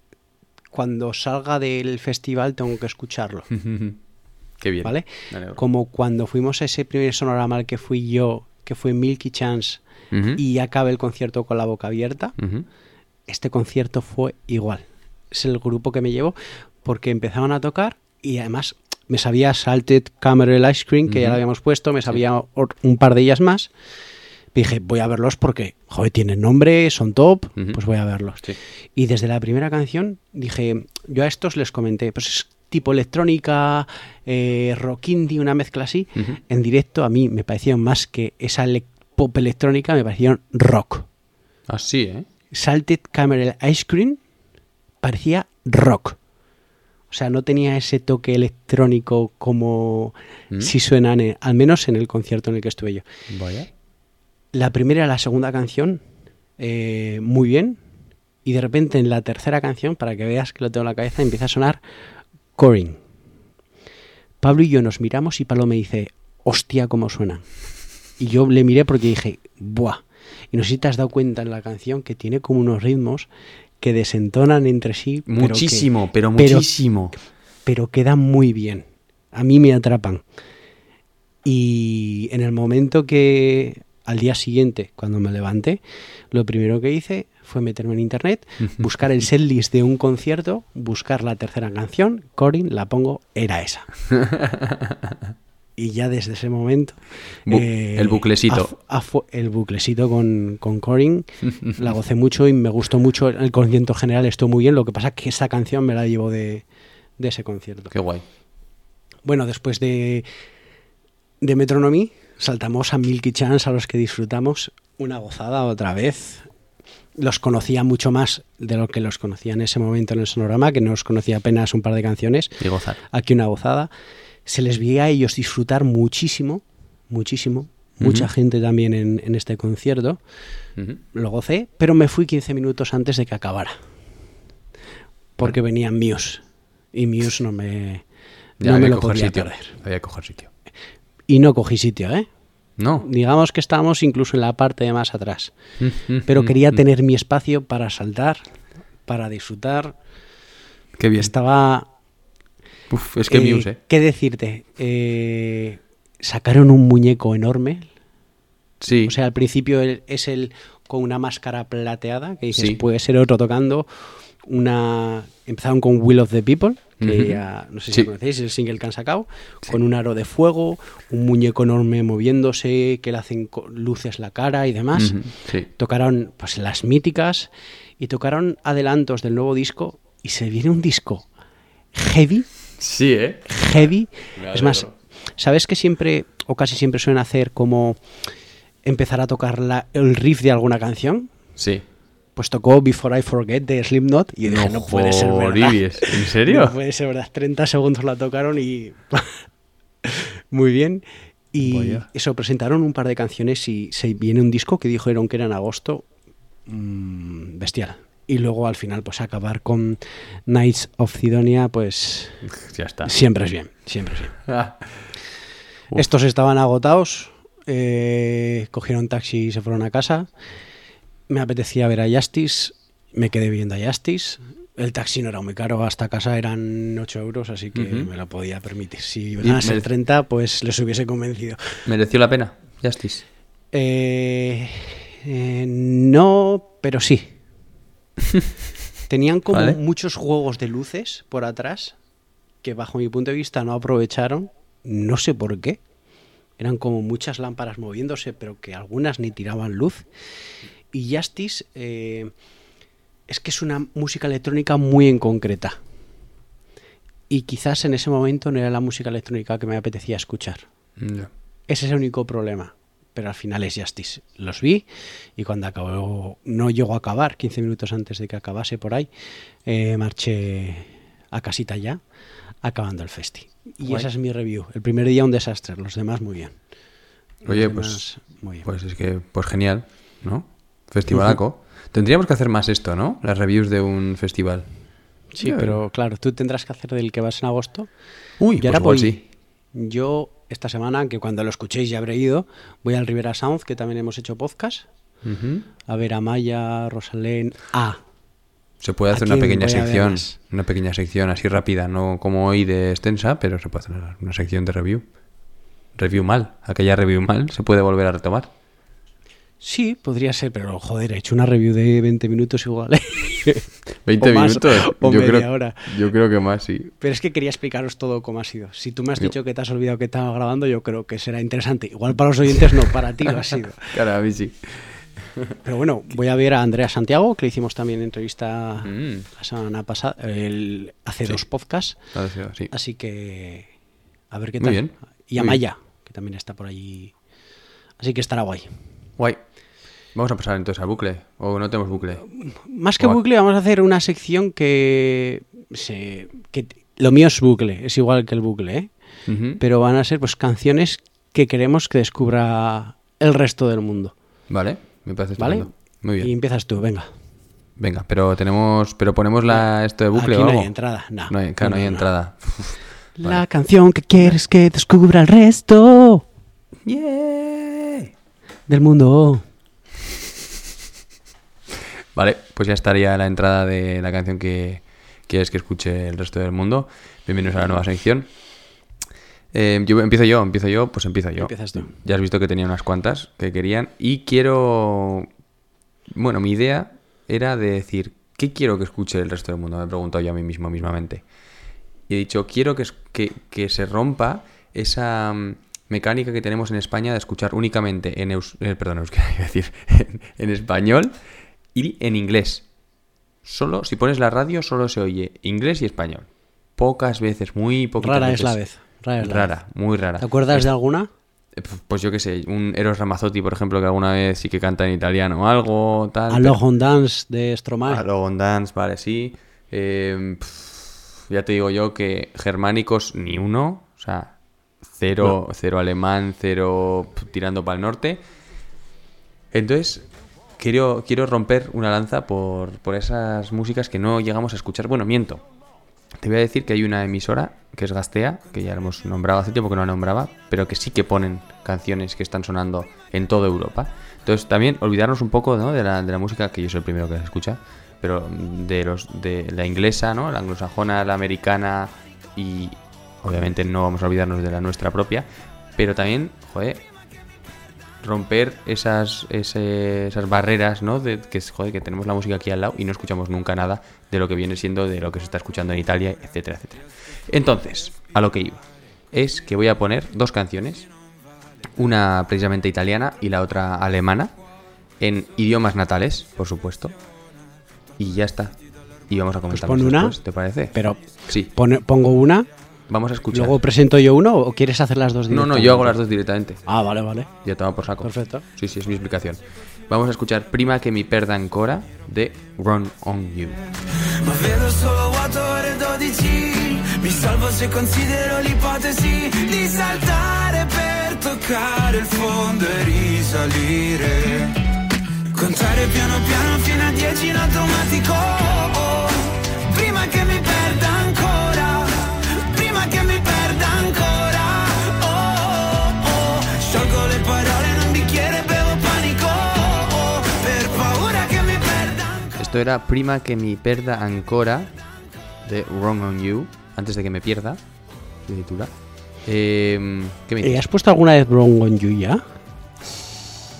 cuando salga del festival tengo que escucharlo. Qué bien. ¿Vale? Como cuando fuimos a ese primer sonorama al que fui yo, que fue Milky Chance, y acabé el concierto con la boca abierta, este concierto fue igual. Es el grupo que me llevo porque empezaban a tocar y además me sabía Salted Caramel Ice Cream, que ya la habíamos puesto, me sabía or- un par de ellas más. Dije, voy a verlos porque, joder, tienen nombre, son top, pues voy a verlos. Sí. Y desde la primera canción dije, yo a estos les comenté, pues es tipo electrónica, eh, rock indie, una mezcla así. En directo a mí me parecieron más que esa ele- pop electrónica, me parecieron rock. Así, ¿eh? Salted Caramel Ice Cream parecía rock. O sea, no tenía ese toque electrónico como ¿Mm? si suenan, al menos en el concierto en el que estuve yo. Vaya. La primera y la segunda canción, eh, muy bien. Y de repente en la tercera canción, para que veas que lo tengo en la cabeza, empieza a sonar Corin. Pablo y yo nos miramos y Pablo me dice, hostia, cómo suena. Y yo le miré porque dije, buah. Y no sé si te has dado cuenta en la canción que tiene como unos ritmos que desentonan entre sí. pero que- Muchísimo, pero, muchísimo. pero quedan muy bien. A mí me atrapan. Y en el momento que al día siguiente, cuando me levanté, lo primero que hice fue meterme en internet, buscar el setlist de un concierto, buscar la tercera canción, Corin, la pongo, era esa. y ya desde ese momento... eh, el buclecito. a fu- el buclecito con, con Corin, la gocé mucho y me gustó mucho. El concierto en general estuvo muy bien, lo que pasa es que esa canción me la llevo de, de ese concierto. Qué guay. Bueno, después de, de Metronomy, saltamos a Milky Chance, a los que disfrutamos una gozada otra vez. Los conocía mucho más de lo que los conocía en ese momento en el sonorama, que no los conocía apenas un par de canciones. Y gozar. Aquí una gozada. Se les veía a ellos disfrutar muchísimo, muchísimo. Mucha gente también en, en este concierto. Lo gocé, pero me fui 15 minutos antes de que acabara. Porque venían Muse. Y Muse no me, Ya no me lo podía sitio. perder. Había que coger sitio. Y no cogí sitio, ¿eh? No. Digamos que estábamos incluso en la parte de más atrás. Mm, Pero quería tener mi espacio para saltar, para disfrutar. Qué bien. Estaba... Uf, es que eh, Muse, ¿eh? ¿Qué decirte? Eh, sacaron un muñeco enorme. Sí. O sea, al principio es el con una máscara plateada, que dices, Sí. puede ser otro tocando. Una Empezaron con Will of the People, que ya, no sé si Sí. conocéis, el single que han sacado, con un aro de fuego, un muñeco enorme moviéndose, que le hacen luces la cara y demás. Sí. Tocaron pues las míticas y tocaron adelantos del nuevo disco y se viene un disco heavy, Sí, ¿eh? heavy. Es más. ¿sabes que siempre o casi siempre suelen hacer como empezar a tocar la- el riff de alguna canción? Sí. Pues tocó Before I Forget de Slipknot y dije, no, puede ser verdad. ¿En serio? No puede ser verdad. 30 segundos la tocaron y muy bien. Y Vaya. eso, presentaron un par de canciones y se viene un disco que dijeron que era en agosto. mm, bestial. Y luego al final, pues acabar con Knights of Sidonia, pues Ya está. siempre es bien, siempre es bien. Ah. Estos estaban agotados, eh, cogieron taxi y se fueron a casa. Me apetecía ver a Justice, me quedé viendo a Justice. El taxi no era muy caro, hasta casa eran 8 euros, así que me lo podía permitir. Si iban a ser merece- 30, pues les hubiese convencido. ¿Mereció la pena? Justice. Eh, eh, no, pero sí. Tenían como Vale. muchos juegos de luces por atrás que bajo mi punto de vista no aprovecharon. No sé por qué. Eran como muchas lámparas moviéndose, pero que algunas ni tiraban luz. Y Justice eh, es que es una música electrónica muy en concreta. Y quizás en ese momento no era la música electrónica que me apetecía escuchar. Ese es el único problema. Pero al final es Justice. Los vi y cuando acabó, no llegó a acabar, 15 minutos antes de que acabase por ahí, eh, marché a casita ya, acabando el festi. Y Guay. esa es mi review. El primer día un desastre, los demás muy bien. Los Oye, demás, muy bien. Pues es que, pues genial, ¿no? Festivalaco. Tendríamos que hacer más esto, ¿no? Las reviews de un festival. sí, pero claro, tú tendrás que hacer del que vas en agosto. Uy, Y pues ahora voy- sí. Yo esta semana, que cuando lo escuchéis ya habré ido, voy al Rivera Sound, que también hemos hecho podcast, a ver a Maya, Rosalén, a Se puede ¿A hacer una pequeña sección, una pequeña sección así rápida, no como hoy de extensa, pero se puede hacer una, una sección de review. Review mal, aquella review mal se puede volver a retomar. Sí, podría ser, pero joder, he hecho una review de 20 minutos igual. ¿eh? 20 O más, minutos, o yo media creo, hora. yo creo que más, sí. Pero es que quería explicaros todo cómo ha sido. Si tú me has Yo- dicho que te has olvidado que estaba grabando, yo creo que será interesante. Igual para los oyentes no, para ti lo ha sido. Claro, a mí sí. Pero bueno, voy a ver a Andrea Santiago, que le hicimos también entrevista Mm. la semana pasada, el, hace Sí. dos podcasts. Sí. Así que a ver qué Muy tal. bien, Y a muy bien. Maya, que también está por allí. Así que estará guay. Guay. Vamos a pasar entonces al bucle, o no tenemos bucle. Más que bucle, vamos a hacer una sección que, se, que lo mío es bucle, es igual que el bucle, ¿eh? Pero van a ser pues canciones que queremos que descubra el resto del mundo, Vale, me parece ¿vale? Muy bien. Y empiezas tú, venga. Venga, pero tenemos, pero ponemos la esto de bucle Aquí o no algo. hay entrada, no. No hay, claro, no. entrada. La canción que quieres que descubra el resto del mundo. Vale, pues ya estaría la entrada de la canción que quieres que escuche el resto del mundo. Bienvenidos a la nueva sección. Eh, yo empiezo yo, empiezo yo, pues empiezo yo. Empiezas tú. Ya has visto que tenía unas cuantas que querían y quiero, bueno, mi idea era de decir qué quiero que escuche el resto del mundo. Me he preguntado yo a mí mismo mismamente y he dicho quiero que, que, que se rompa esa mm, mecánica que tenemos en España de escuchar únicamente en eus, eh, perdón, euskera, iba a decir, en, en español y en inglés. Solo, si pones la radio, solo se oye inglés y español. Pocas veces, muy poquitas Rara es veces. la vez. Rara, es la Rara, vez. muy rara. ¿Te acuerdas de alguna? Eh, Pues yo qué sé, un Eros Ramazzotti, por ejemplo, que alguna vez sí que canta en italiano o algo, tal. Aloha on Dance de Stromae. Algo on Dance, vale, sí. Eh, pf, ya te digo yo que germánicos ni uno, o sea, cero, cero alemán, cero tirando para el norte. Entonces, quiero, quiero romper una lanza por, por esas músicas que no llegamos a escuchar. Bueno, miento. te voy a decir que hay una emisora que es Gastea, que ya la hemos nombrado hace tiempo que no la nombraba, pero que sí que ponen canciones que están sonando en toda Europa. Entonces también olvidarnos un poco ¿no? de, la, de la música, que yo soy el primero que la escucha, pero de los de la inglesa, ¿no? la anglosajona, la americana y obviamente no vamos a olvidarnos de la nuestra propia, pero también, joder, romper esas, ese- esas barreras, ¿no? De que, joder, que tenemos la música aquí al lado y no escuchamos nunca nada de lo que viene siendo de lo que se está escuchando en Italia, etcétera, etcétera. Entonces, a lo que iba, es que voy a poner dos canciones, una precisamente italiana y la otra alemana, en idiomas natales, por supuesto, y ya está. Y vamos a comentar Pues pon una, después, ¿te parece? Pero Sí, pone- pongo una, vamos a escuchar. luego presento yo uno o quieres hacer las dos No, no, directamente? yo hago las dos directamente. Ah, vale, vale. Ya toma por saco. Perfetto. Sí, sí, es mi explicación. Vamos a escuchar Prima che mi perda ancora de Run on You. Ma vedo solo vuoto ore 12 Mi salvo se considero l'ipotesi Di saltare per toccare il fondo e risalire Contare piano piano fino a 10 in automatico Prima che mi perda ancora Esto era Prima che mi perda ancora de Run on You. Antes de que me pierda, se titula. Eh, ¿Qué me Eh? ¿Has puesto alguna vez Bron on You ya?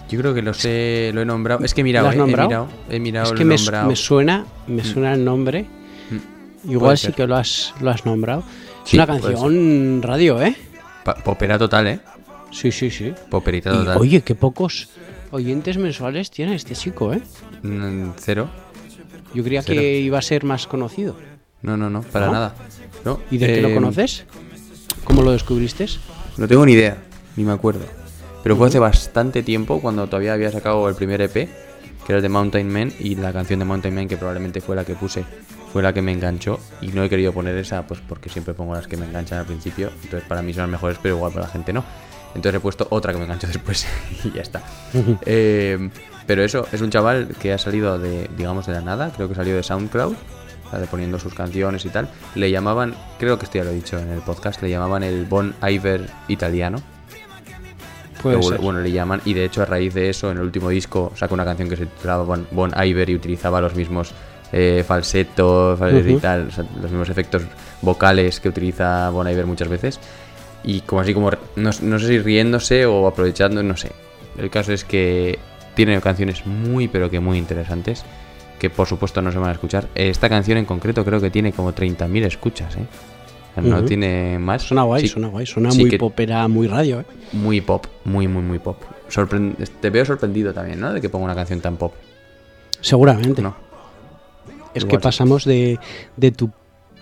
Yo creo que lo sé, lo he nombrado. Es que he mirado, ¿Lo has eh, he mirado, he mirado, es que me, suena, me suena el nombre. Mm. Igual sí ser. que lo has, lo has nombrado. Es una canción radio, ¿eh? Pa- popera total, ¿eh? Sí, sí, sí. Poperita Y, total. oye, qué pocos oyentes mensuales tiene este chico, ¿eh? Mm, Cero. Yo creía Cero. que iba a ser más conocido. No, no, no, para ¿No? nada. No, ¿Y de qué lo eh, conoces? ¿Cómo lo descubriste? No tengo ni idea, ni me acuerdo. Pero fue hace bastante tiempo cuando todavía había sacado el primer EP, que era el de Mountain Man, y la canción de Mountain Man, que probablemente fue la que puse, fue la que me enganchó. Y no he querido poner esa, pues porque siempre pongo las que me enganchan al principio. Entonces para mí son las mejores, pero igual para la gente no. Entonces he puesto otra que me enganchó después y ya está. Eh, pero eso, es un chaval que ha salido de, digamos, de la nada, creo que salió de SoundCloud, o sea, de poniendo sus canciones y tal. Le llamaban, creo que esto ya lo he dicho en el podcast, le llamaban el Bon Iver italiano. Puede ser. Bueno, le llaman, y de hecho a raíz de eso, en el último disco sacó una canción que se titulaba Bon, Bon Iver y utilizaba los mismos eh, y tal, o sea, los mismos efectos vocales que utiliza Bon Iver muchas veces. Y como así como, no, no sé si riéndose o aprovechando, no sé. El caso es que tiene canciones muy pero que muy interesantes, que por supuesto no se van a escuchar. Esta canción en concreto creo que tiene como 30.000 escuchas, ¿eh? O sea, No tiene más. Suena guay, Sí, suena guay. Suena sí muy que- popera, muy radio, ¿eh? muy pop, muy, muy, muy pop. Te veo sorprendido también, ¿no? De que ponga una canción tan pop. Seguramente. No. Es Igual que sí. pasamos de, de tu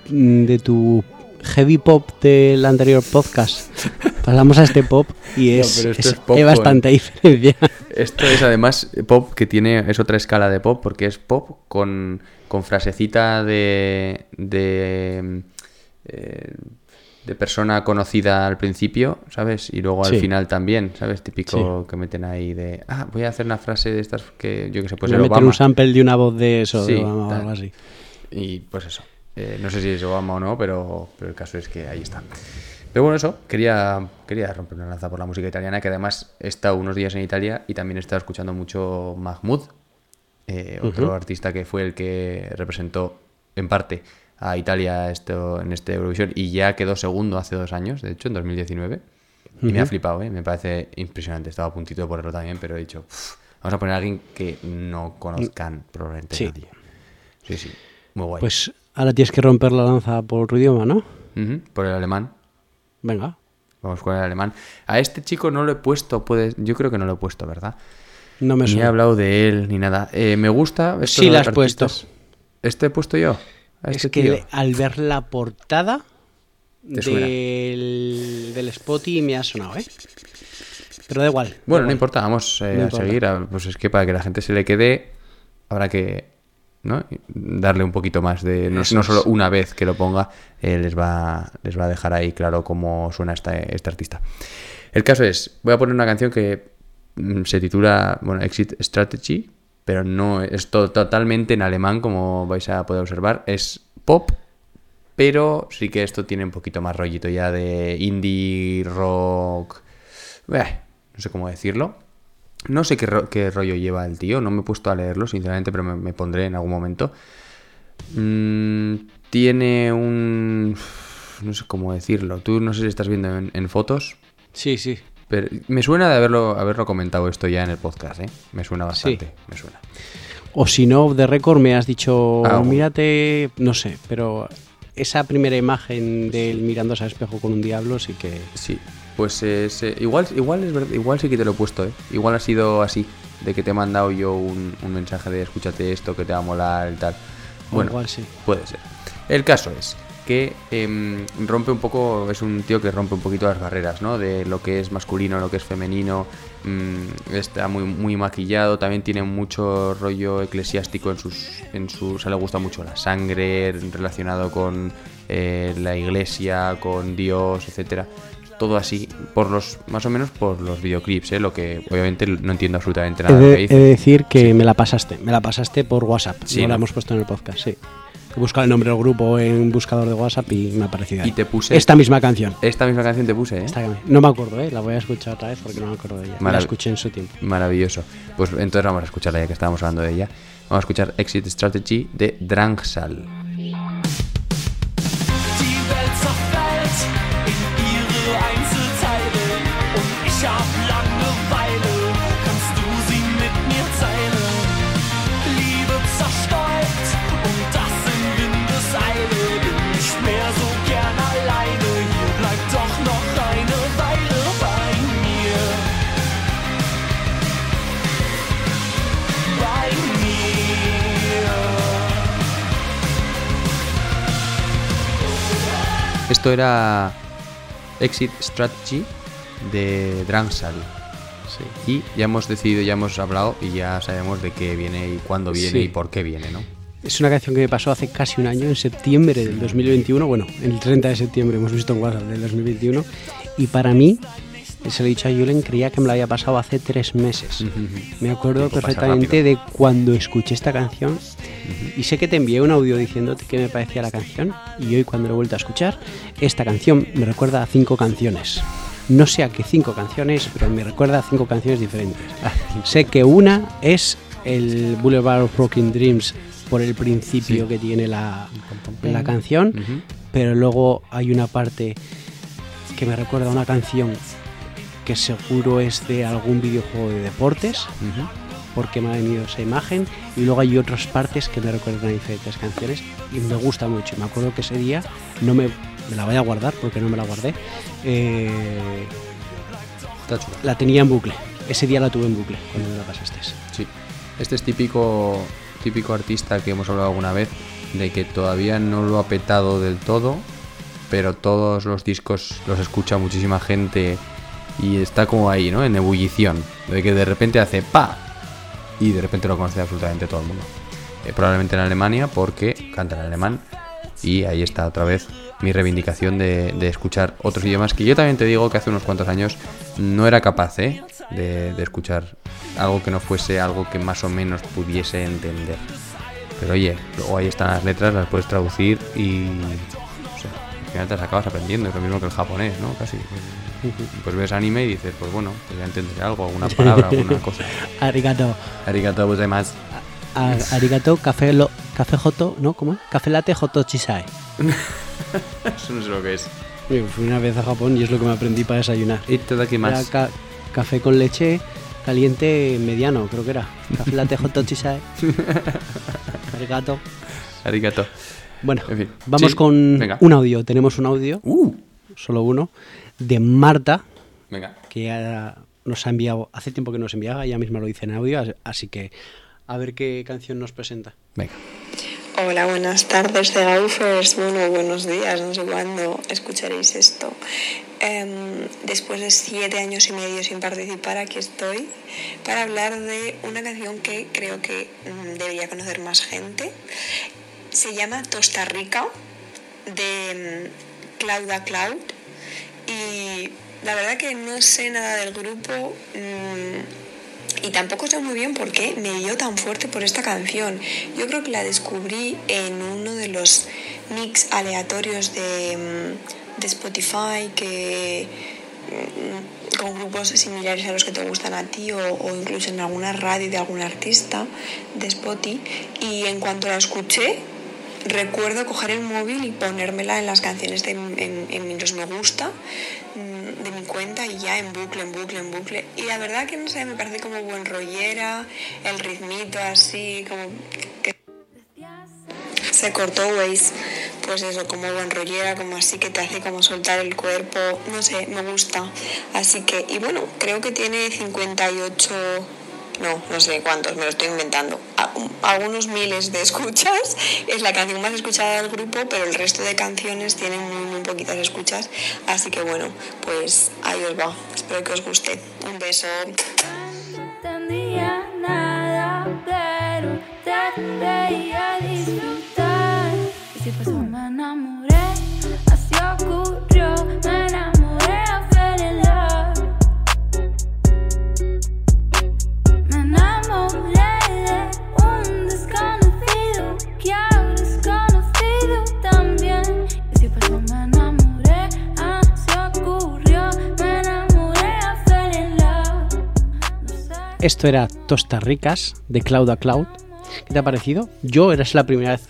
de tu heavy pop del anterior podcast. Pasamos a este pop y No, es, esto es- es pop hay con- bastante diferencia. Esto es además pop que tiene, es otra escala de pop, porque es pop con, con frasecita de, de, eh, de persona conocida al principio, ¿sabes? Y luego al Sí. final también, ¿sabes? Típico que meten ahí de, ah, voy a hacer una frase de estas que yo que sé, pues meten Obama. un sample de una voz de eso, Sí, de Obama o algo así. Y pues eso. Eh, no sé si es Obama o no, pero, pero el caso es que ahí está. Pero bueno, eso. Quería, quería romper una lanza por la música italiana, que además he estado unos días en Italia y también he estado escuchando mucho Mahmoud, eh, otro artista que fue el que representó en parte a Italia esto, en este Eurovisión y ya quedó segundo hace dos años, de hecho, en 2019. Y me ha flipado, ¿eh? me parece impresionante. Estaba a puntito de ponerlo también, pero he dicho, "Uf, vamos a poner a alguien que no conozcan probablemente Sí. nadie. Sí, sí, muy guay. Pues ahora tienes que romper la lanza por otro idioma, ¿no? Por el alemán. Venga. Vamos con el alemán. A este chico no lo he puesto, puede, yo creo que no lo he puesto, ¿verdad? No me Ni he suena. hablado de él ni nada. Eh, me gusta. Sí, la has artistas- ¿Este he puesto yo? A Es este que tío. al ver la portada suena. del, del Spotify me ha sonado, ¿eh? Pero da igual. da Bueno, no importa, vamos eh, No a importa. seguir. a- Pues es que para que la gente se le quede, habrá que ¿no? darle un poquito más de. No, no solo una vez que lo ponga, eh, les, va, les va a dejar ahí claro cómo suena esta, este artista. El caso es: voy a poner una canción que mm, se titula bueno, Exit Strategy, pero no es to- totalmente en alemán, como vais a poder observar. Es pop, Pero sí que esto tiene un poquito más rollito ya de indie, rock. eh, no sé cómo decirlo. No sé qué, ro- qué rollo lleva el tío, no me he puesto a leerlo, sinceramente, pero me, me pondré en algún momento. Mm, tiene un... No sé cómo decirlo. Tú no sé si estás viendo en, en fotos, Sí, sí. pero me suena de haberlo, haberlo comentado esto ya en el podcast, ¿eh? Me suena bastante, Sí. me suena. O si no, de récord me has dicho, Ah, mírate, no sé, pero esa primera imagen del mirándose al espejo con un diablo sí que... Sí, pues es, eh, igual, igual es verdad, igual sí que te lo he puesto, ¿eh? Igual ha sido así, de que te he mandado yo un, un mensaje de escúchate esto, que te va a molar y tal. Bueno, igual sí. puede ser. El caso es que em, rompe un poco, es un tío que rompe un poquito las barreras, ¿no? De lo que es masculino, lo que es femenino, mm, está muy, muy maquillado, también tiene mucho rollo eclesiástico en sus, en sus, o sea, le gusta mucho la sangre relacionado con eh, la iglesia, con Dios, etcétera. Todo así, por los, más o menos por los videoclips, ¿eh? lo que obviamente no entiendo absolutamente He nada de lo que dice. he de decir que me la pasaste, me la pasaste por WhatsApp, Sí, la hemos puesto en el podcast, sí. He buscado el nombre del grupo en un buscador de WhatsApp y me ha aparecido ahí. Y te puse- Esta misma canción. Esta misma canción te puse, ¿eh? Esta no me acuerdo, ¿eh? La voy a escuchar otra vez porque no me acuerdo de ella. La escuché en su tiempo. Maravilloso. Pues entonces vamos a escucharla ya que estábamos hablando de ella. Vamos a escuchar Exit Strategy de Drangsal. Esto era Exit Strategy de Drangsal. Y ya hemos decidido, ya hemos hablado y ya sabemos de qué viene y cuándo viene Sí. y por qué viene, ¿no? Es una canción que me pasó hace casi un año, en septiembre del 2021. Bueno, el 30 de septiembre hemos visto en WhatsApp del 2021. Y para mí, se lo he dicho a Julen, creía que me la había pasado hace tres meses. Me acuerdo perfectamente de cuando escuché esta canción. Y sé que te envié un audio diciéndote qué me parecía la canción. Y hoy, cuando lo he vuelto a escuchar, esta canción me recuerda a cinco canciones. No sé a qué cinco canciones, pero me recuerda a cinco canciones diferentes. sé que una es el Boulevard of Broken Dreams por el principio Sí. que tiene la, la canción, Ujú. pero luego hay una parte que me recuerda a una canción que seguro es de algún videojuego de deportes, porque me ha venido esa imagen, y luego hay otras partes que me recuerdan a diferentes canciones y me gusta mucho. Me acuerdo que ese día no me, me la voy a guardar porque no me la guardé. eh, la tenía en bucle. Ese día la tuve en bucle cuando me la pasaste. Sí. Este es típico, típico artista que hemos hablado alguna vez, de que todavía no lo ha petado del todo, pero todos los discos los escucha muchísima gente y está como ahí, ¿no? En ebullición. De que de repente hace pa y de repente lo conoce absolutamente todo el mundo. Eh, probablemente en Alemania porque canta en alemán y ahí está otra vez mi reivindicación de, de escuchar otros idiomas que yo también te digo que hace unos cuantos años no era capaz ¿eh? de, de escuchar algo que no fuese algo que más o menos pudiese entender. Pero oye, luego ahí están las letras, las puedes traducir y o sea, al final te las acabas aprendiendo, es lo mismo que el japonés, ¿no? Casi. Pues ves anime y dices, pues bueno, pues ya entenderé algo, alguna palabra, alguna cosa. Arigato. Arigato gozaimasu. A- arigato, café, lo, café joto, ¿no? ¿Cómo es? Café latte joto chisai. Eso no sé lo que es. Yo Fui una vez a Japón y es lo que me aprendí para desayunar. Era Itadakimasu. ca- café con leche caliente mediano, creo que era. Café latte hot chisai. Arigato. Arigato. Bueno, En fin. vamos Sí, con venga. un audio. Tenemos un audio, Uh, solo uno, de Marta, venga. que ya nos ha enviado, hace tiempo que nos enviaba, ella misma lo dice en audio, as- así que a ver qué canción nos presenta. Venga. Hola, buenas tardes de Gaufers. Bueno, buenos días, no sé cuándo escucharéis esto. Em, después de siete años y medio sin participar, aquí estoy para hablar de una canción que creo que mm, debería conocer más gente. Se llama Tosta Rica de mm, Clauda Cloud y la verdad que no sé nada del grupo. mm, Y tampoco sé muy bien por qué me dio tan fuerte por esta canción. Yo creo que la descubrí en uno de los mix aleatorios de, mm, de Spotify que mm, con grupos similares a los que te gustan a ti o, o incluso en alguna radio de algún artista de Spotify y en cuanto la escuché recuerdo coger el móvil y ponérmela en las canciones de, en, en los me gusta mm, de mi cuenta y ya en bucle, en bucle, en bucle. Y la verdad que no sé, me parece como buen rollera, el ritmito así, como que se cortó Waze, pues eso, como buen rollera, como así que te hace como soltar el cuerpo, no sé, me gusta. Así que, y bueno, creo que tiene 58 no, no sé cuántos, me lo estoy inventando. Algunos miles de escuchas. Es la canción más escuchada del grupo, pero el resto de canciones tienen muy, poquitas escuchas. Así que bueno, pues ahí os va. Espero que os guste. Un beso. Esto era Tostas Ricas de Cloud a Cloud. ¿Qué te ha parecido? Yo eres la primera vez,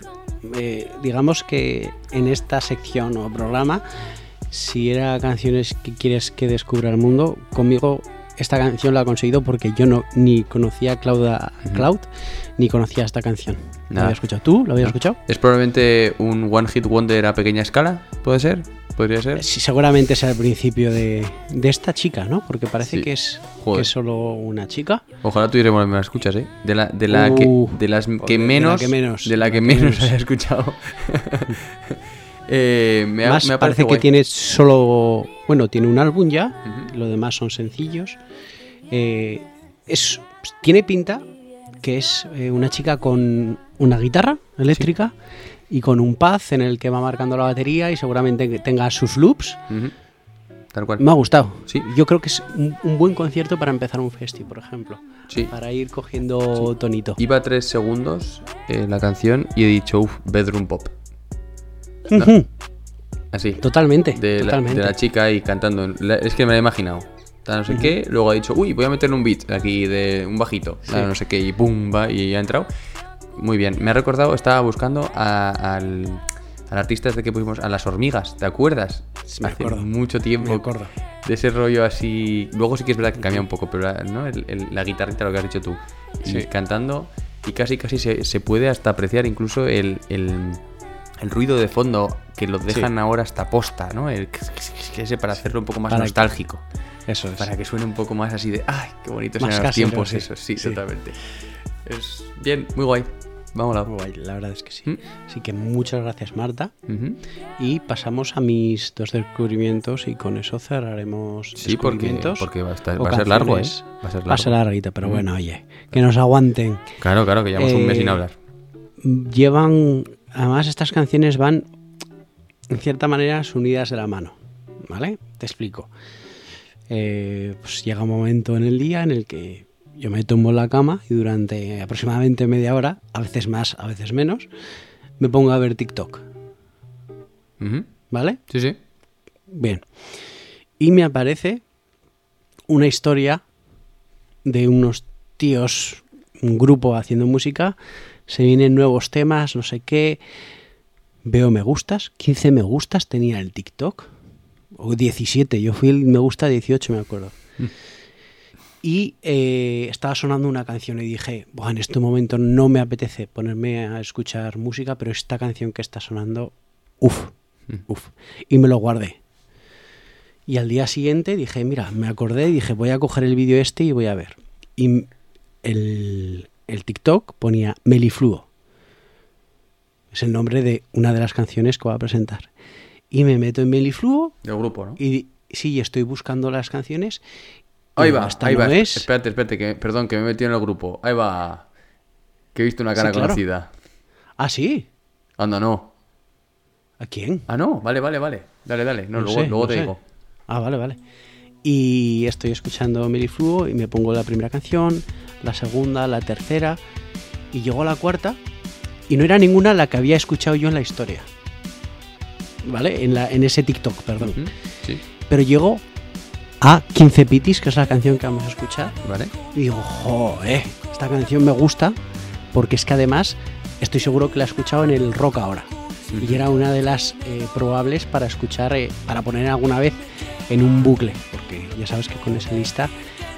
eh, digamos que en esta sección o programa, si era canciones que quieres que descubra el mundo, conmigo esta canción la he conseguido porque yo no ni conocía Cloud a Cloud ni conocía esta canción. ¿La había escuchado tú? ¿Lo habías escuchado? Es probablemente un One Hit Wonder a pequeña escala, ¿puede ser? ¿Podría ser? Sí, seguramente es el principio de, de esta chica, ¿no? Porque parece Sí. que, es, que es solo una chica. Ojalá tuviéramos las escuchas, ¿eh? De, la, de, la que, Uh, de las de que la menos. que menos, De la que menos haya escuchado. Eh, me ha, Más me parece que tiene solo. Bueno, tiene un álbum ya. Lo demás son sencillos. Eh, es, tiene pinta que es eh, una chica con una guitarra eléctrica y con un pad en el que va marcando la batería y seguramente tenga sus loops. Tal cual. Me ha gustado. Sí. Yo creo que es un, un buen concierto para empezar un festi, por ejemplo. Sí. Para ir cogiendo tonito. Iba tres segundos eh, la canción y he dicho, uff, bedroom pop. No. Así. Totalmente. de, la, totalmente. de la chica ahí cantando. La- es que me la he imaginado. No sé qué, luego ha dicho, uy, voy a meterle un beat aquí de un bajito, tal no sé qué, y pum, va, y ha entrado. Muy bien, me ha recordado, estaba buscando a- al, al artista este que pusimos, a las hormigas, ¿te acuerdas? Sí, me Hace acuerdo. mucho tiempo. Me acuerdo. De ese rollo así. Luego sí que es verdad que cambia un poco, pero ¿no? El- el- la guitarrita, lo que has dicho tú. Y cantando, y casi casi se, se puede hasta apreciar incluso el, el- ruido de fondo que lo dejan ahora hasta posta, ¿no? El ese para hacerlo un poco más Para que- nostálgico. Eso es. Para que suene un poco más así de, ¡ay, qué bonitos eran los tiempos sí. esos! Sí, Sí. totalmente. Es bien, muy guay. Vamos a Muy guay, la verdad es que sí. ¿Mm? Así que muchas gracias, Marta. Y pasamos a mis dos descubrimientos y con eso cerraremos Sí, porque, descubrimientos porque va a, estar- va a ser largo, ¿eh? Va a ser Va a ser largo. larguita, pero Mm. bueno, oye, que nos aguanten. Claro, claro, que llevamos un mes sin Eh, hablar. Llevan, además estas canciones van en cierta manera unidas de la mano, ¿vale? Te explico. Eh, pues llega un momento en el día en el que yo me tumbo en la cama y durante aproximadamente media hora, a veces más, a veces menos, me pongo a ver TikTok. ¿vale? Sí, sí. Bien. Y me aparece una historia de unos tíos, un grupo haciendo música. Se vienen nuevos temas, no sé qué. Veo me gustas. 15 me gustas tenía el TikTok. O 17. Yo fui el me gusta 18, me acuerdo. Y eh, estaba sonando una canción y dije, "Buah, en este momento no me apetece ponerme a escuchar música, pero esta canción que está sonando, uff, uff. Y me lo guardé. Y al día siguiente dije, mira, me acordé y dije, voy a coger el vídeo este y voy a ver. Y el, el TikTok ponía Melifluo. Es el nombre de una de las canciones que voy a presentar. Y me meto en Melifluo Del grupo, ¿no? y sí, estoy buscando las canciones. Ahí va, esta ahí no va. es. Espérate, espérate, que, perdón, que me he metido en el grupo. Ahí va. Que he visto una cara Sí, claro. conocida. Ah, sí. Anda, no. ¿A quién? Ah, no, vale, vale, vale. Dale, dale. No, No luego, sé, luego no te sé. digo. Ah, vale, vale. Y estoy escuchando Melifluo y me pongo la primera canción, la segunda, la tercera. Y llego a la cuarta y no era ninguna la que había escuchado yo en la historia. ¿Vale? En, la, en ese TikTok, perdón. Sí, Pero llego a 15 Pitis, que es la canción que vamos a escuchar. ¿vale? Y digo, joder, esta canción me gusta porque es que además estoy seguro que la he escuchado en el rock ahora. Y era una de las eh, probables para escuchar, eh, para poner alguna vez en un bucle, porque ya sabes que con esa lista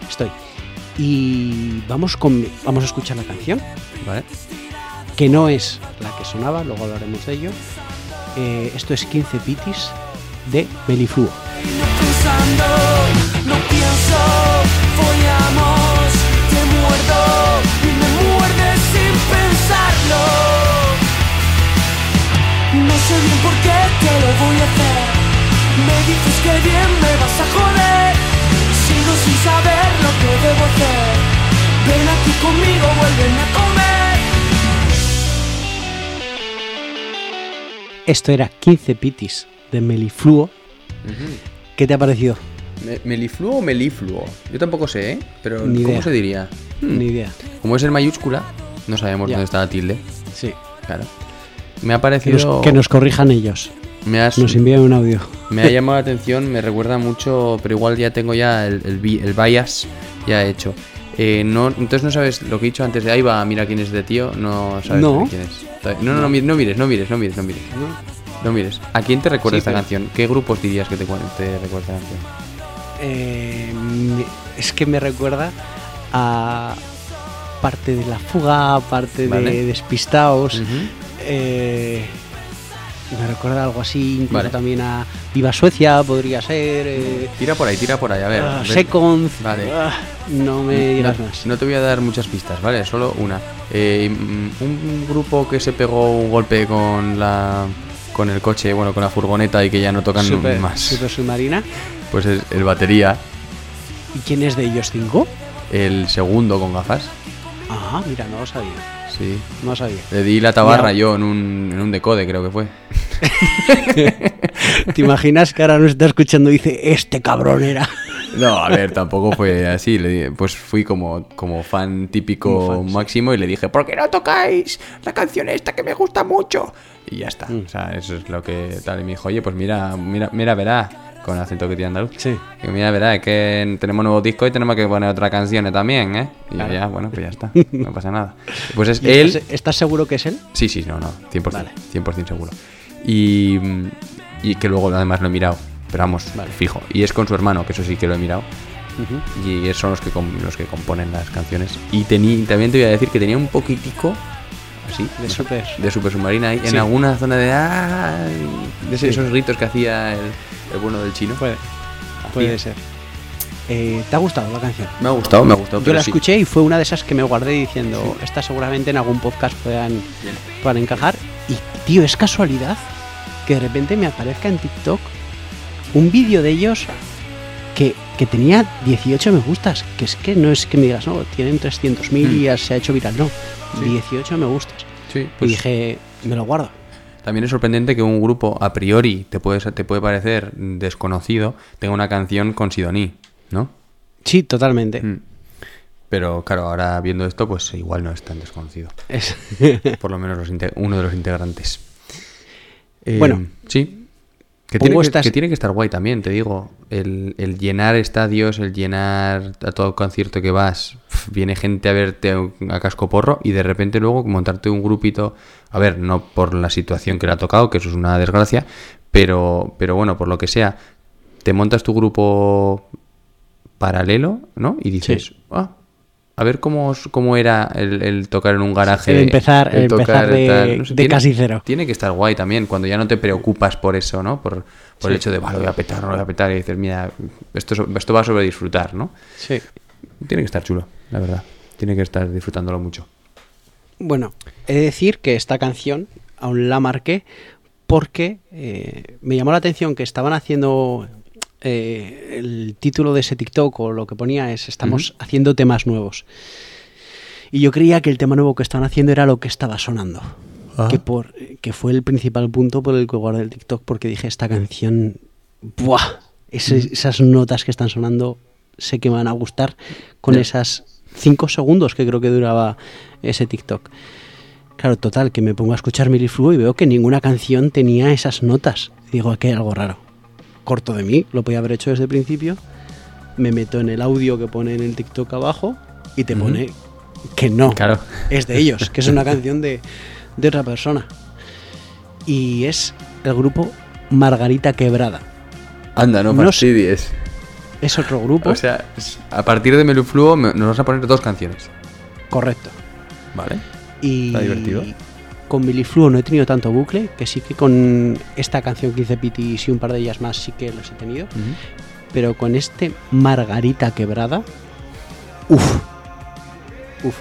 estoy. Y vamos, con, vamos a escuchar la canción, ¿Vale? que no es la que sonaba, luego hablaremos de ello. Eh, esto es 15 Pitis de pensando, no pienso, follamos, te muerdo y me muerdes sin pensarlo. No sé bien por qué te lo voy a hacer. Me dices que bien me vas a joder. Sigo sin saber lo que debo hacer. Ven aquí conmigo, vuélveme a comer. Esto era 15 Pitis de Melifluo. ¿Qué te ha parecido? Me- ¿Melifluo o melifluo? Yo tampoco sé, ¿eh? Pero Ni ¿cómo idea. se diría? Ni idea. Como es en mayúscula, no sabemos Ya. dónde está la tilde. Sí. Claro. Me ha Que parecido... nos, que nos corrijan ellos. me, has- Nos envían un audio. me ha llamado la atención, me recuerda mucho, pero igual ya tengo ya el, el, bi- el bias ya hecho. Eh, no, entonces no sabes lo que he dicho antes de ahí va, mira quién es de tío, no sabes No. quién es. No, no, no, no mires, no mires, no mires, no mires. No mires. ¿A quién te recuerda Sí, esta pero- canción? ¿Qué grupos dirías que te, cu- te recuerda esta canción? Eh, es que me recuerda a parte de la fuga, parte Vale. de despistados. Ujú. eh, me recuerda algo así, incluso Vale. también a Viva Suecia, podría ser. eh, Tira por ahí, tira por ahí, a ver. ah, ven. Second. Vale. ah, no me digas no, más. no te voy a dar muchas pistas, ¿vale? Solo una. Eh, mm, un grupo que se pegó un golpe con la con el coche, bueno, con la furgoneta y que ya no tocan Super, más. Super Submarina. Pues es el batería, ¿Y quién es de ellos cinco? el segundo con gafas. Ah, mira, no lo sabía. Sí. No lo sabía. Le di la tabarra yo en un, en un decode, creo que fue. ¿Te imaginas que ahora nos está escuchando y dice, este cabrón era? No, a ver, tampoco fue así. Pues fui como, como fan típico Como fan, sí. máximo y le dije, ¿por qué no tocáis la canción esta que me gusta mucho? Y ya está. Mm. O sea, eso es lo que tal. Y me dijo, oye, pues mira, mira, mira, verá, con el acento que tiene andaluz. Sí. Mira, verá, es que tenemos nuevo disco y tenemos que poner otras canciones también, ¿eh? Y Claro. ya, bueno, pues ya está. No pasa nada. Pues es ¿Y él. ¿Estás, estás seguro que es él? Sí, sí, no, no, 100%, Vale. 100% seguro. Y, mm, y que luego además lo he mirado, pero vamos, Vale. fijo. Y es con su hermano, que eso sí que lo he mirado. Y son los que, los que componen las canciones. Y tení- también te voy a decir que tenía un poquitico, así, De super. de super submarina ahí, en Sí. alguna zona de... ¡ay! de ese- Sí. esos gritos que hacía el, el bueno del chino. Puede, puede ser. Eh, ¿Te ha gustado la canción? Me ha gustado, me ha gustado. Yo la sí. escuché y fue una de esas que me guardé diciendo, esta seguramente en algún podcast puedan, Bien. puedan encajar. Y, tío, es casualidad que de repente me aparezca en TikTok un vídeo de ellos que, que tenía 18 me gustas. Que es que no es que me digas, no, tienen 300.000 y ya se ha hecho viral. No. Sí. 18 me gustas. Sí, y pues- dije, me lo guardo. También es sorprendente que un grupo a priori te puede, te puede parecer desconocido tenga una canción con Sidoní, ¿no? Sí, totalmente. Mm. Pero claro, ahora viendo esto, pues igual no es tan desconocido. Es- Por lo menos los uno de los integrantes. Eh, Bueno. sí. Que tiene que, estas- que tiene que estar guay también, te digo. El, el llenar estadios, el llenar a todo concierto que vas. Viene gente a verte a a casco porro y de repente luego montarte un grupito. A ver, no por la situación que le ha tocado, que eso es una desgracia, pero, pero bueno, por lo que sea, te montas tu grupo paralelo, ¿no? Y dices, Sí. ah, a ver cómo, cómo era el, el tocar en un garaje. El empezar- el empezar de- de tiene- casi cero. Tiene que estar guay también, cuando ya no te preocupas por eso, ¿no? Por, por el hecho de, vale, lo voy a petar, no lo voy a petar, y dices, mira, esto, es- esto va sobre disfrutar, ¿no? sí. Tiene que estar chulo, la verdad. Tiene que estar disfrutándolo mucho. Bueno, he de decir que esta canción aún la marqué porque eh, me llamó la atención que estaban haciendo eh, el título de ese TikTok o lo que ponía es estamos haciendo temas nuevos. Y yo creía que el tema nuevo que estaban haciendo era lo que estaba sonando. Que, por, que fue el principal punto por el que guardé el TikTok porque dije esta canción, ¡buah! Esas notas que están sonando sé que me van a gustar con esas cinco segundos que creo que duraba ese TikTok. Claro, total, que me pongo a escuchar Milifluo y veo que ninguna canción tenía esas notas. Digo, aquí hay algo raro. Corto de mí, lo podía haber hecho desde el principio. Me meto en el audio que pone en el TikTok abajo y te pone que no. Claro. Es de ellos, que es una canción de, de otra persona. Y es el grupo Margarita Quebrada. Anda, no fastidies. Es otro grupo. O sea, a partir de Melufluo me- nos vas a poner dos canciones. correcto. Vale. Y Está divertido. Con Milifluo no he tenido tanto bucle, que sí que con esta canción que hice Piti y un par de ellas más sí que los he tenido. Pero con este Margarita Quebrada, uff, uff.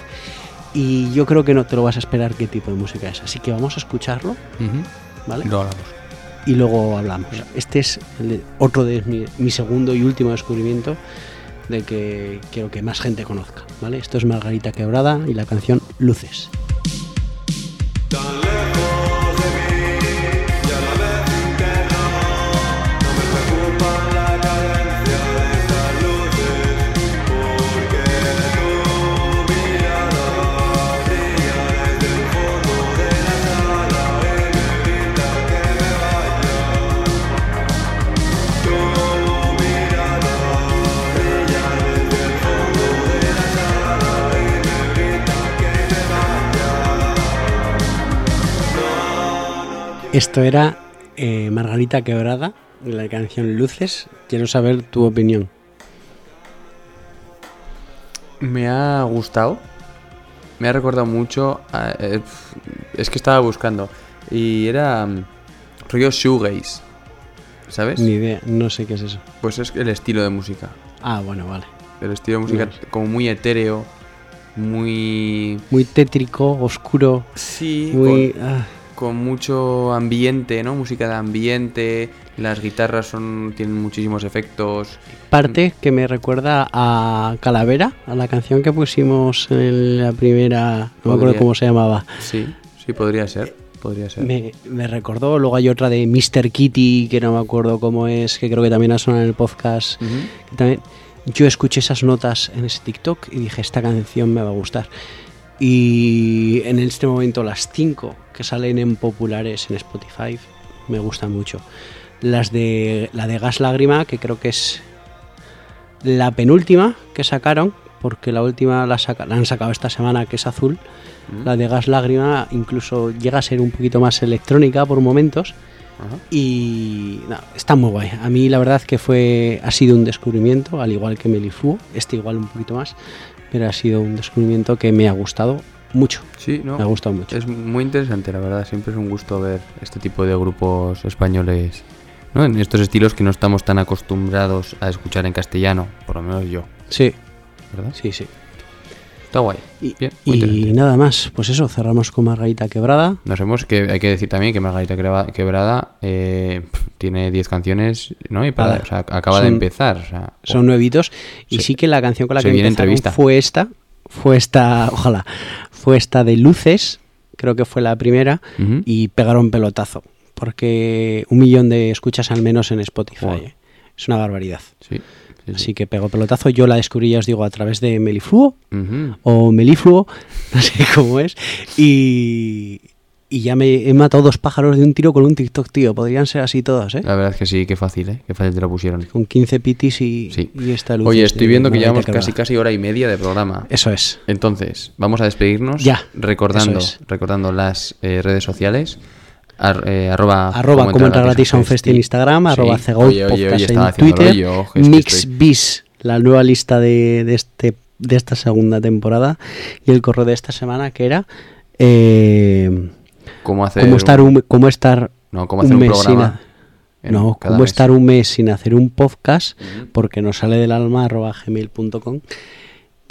Y yo creo que no te lo vas a esperar qué tipo de música es. Así que vamos a escucharlo, Ujú. ¿vale? Lo hablamos. y luego hablamos. Este es el otro de mi, mi segundo y último descubrimiento de que quiero que más gente conozca, ¿vale? Esto es Margarita Quebrada y la canción Luces. Esto era eh, Margarita Quebrada y la canción Luces. Quiero saber tu opinión. Me ha gustado. Me ha recordado mucho. a- eh, es que estaba buscando. Y era. mm, rollo shoegaze. ¿Sabes? Ni idea, no sé qué es eso. Pues es el estilo de música. Ah, bueno, vale. El estilo de música Vale. como muy etéreo. Muy. Muy tétrico, oscuro, Sí, muy... con, ah, con mucho ambiente, ¿no? Música de ambiente. Las guitarras son tienen muchísimos efectos. parte que me recuerda a Calavera, a la canción que pusimos en la primera, no me acuerdo cómo se llamaba. Sí, sí, podría ser. Podría ser. Me, me recordó, luego hay otra de Mr. Kitty, que no me acuerdo cómo es, que creo que también ha sonado en el podcast. Que también, yo escuché esas notas en ese TikTok y dije, esta canción me va a gustar. Y en este momento las cinco que salen en populares en Spotify me gustan mucho. Las de la de Gas Lágrima, que creo que es la penúltima que sacaron, porque la última la, saca- la han sacado esta semana, que es azul. La de Gas Lágrima incluso llega a ser un poquito más electrónica por momentos. Y no, está muy guay. A mí la verdad que fue ha sido un descubrimiento, al igual que Melifluo, este igual un poquito más, pero ha sido un descubrimiento que me ha gustado mucho. Sí, no. Me ha gustado mucho. Es muy interesante, la verdad. Siempre es un gusto ver este tipo de grupos españoles, ¿no? En estos estilos que no estamos tan acostumbrados a escuchar en castellano, por lo menos yo, Sí, ¿verdad? sí, sí. Está guay. Y, Bien, nada más, pues eso, cerramos con Margarita Quebrada. Nos hemos que hay que decir también que Margarita Quebrada, eh, tiene 10 canciones, ¿no? Y para, Nada. o sea, acaba de empezar. o sea, Son nuevitos. Y Sí. sí que la canción con la Se que empezaron fue esta, fue esta, ojalá, fue esta de Luces, creo que fue la primera, y pegaron pelotazo, porque un millón de escuchas al menos en Spotify. Eh. Es una barbaridad. Sí, sí, sí. Así que pegó pelotazo. Yo la descubrí, ya os digo, a través de Melifluo o Melifluo, no sé cómo es. Y, y ya me he matado dos pájaros de un tiro con un TikTok, tío. Podrían ser así todas, ¿eh? La verdad es que sí, qué fácil, ¿eh? Qué fácil te lo pusieron. Con 15 pitis y, Sí. y esta luz. Oye, estoy viendo que llevamos casi casi hora y media de programa. Eso es. Entonces, vamos a despedirnos Ya, recordando, es. recordando las eh, redes sociales. Ar- eh, arroba, Arroba como entrar gratis a un fest en Instagram, Sí. arroba Cegaut Oye, oye, oye, podcast en Twitter, yo, es que Mix estoy- Bis, la nueva lista de, de este de esta segunda temporada y el correo de esta semana que era eh, ¿Cómo hacer cómo estar un- un, cómo estar No, cómo hacer un mes sin programa en no, cómo mes. estar un mes sin hacer un podcast porque nos sale del alma arroba gmail.com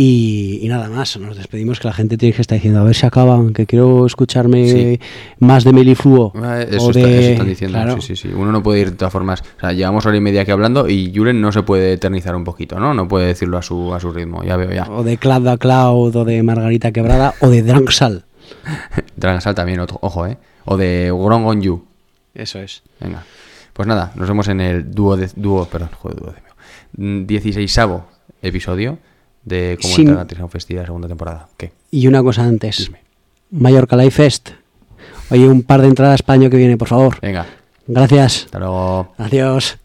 y, y nada más, nos despedimos que la gente tiene que estar diciendo a ver si acaban, que quiero escucharme Sí. más de Melifluo Ah, Eso, o está- de- eso están diciendo. claro. Sí, sí, sí. Uno no puede ir de todas formas. O sea, llevamos hora y media aquí hablando y Julen no se puede eternizar un poquito, ¿no? No puede decirlo a su, a su ritmo. Ya veo, ya. o de Cloud a Cloud, o de Margarita Quebrada, o de Drangsal. Dragon Sal también, otro- ojo, ¿eh? O de Grong on You. Eso es. Venga. Pues nada, nos vemos en el dúo de dúo, perdón, joder, dúo de 16 episodio de cómo Sin- entrar a un festival de segunda temporada. ¿Qué? Y una cosa antes. Dime. Mallorca Live Fest. Oye, un par de entradas para el año que viene, por favor. Venga, Gracias. hasta luego. Adiós.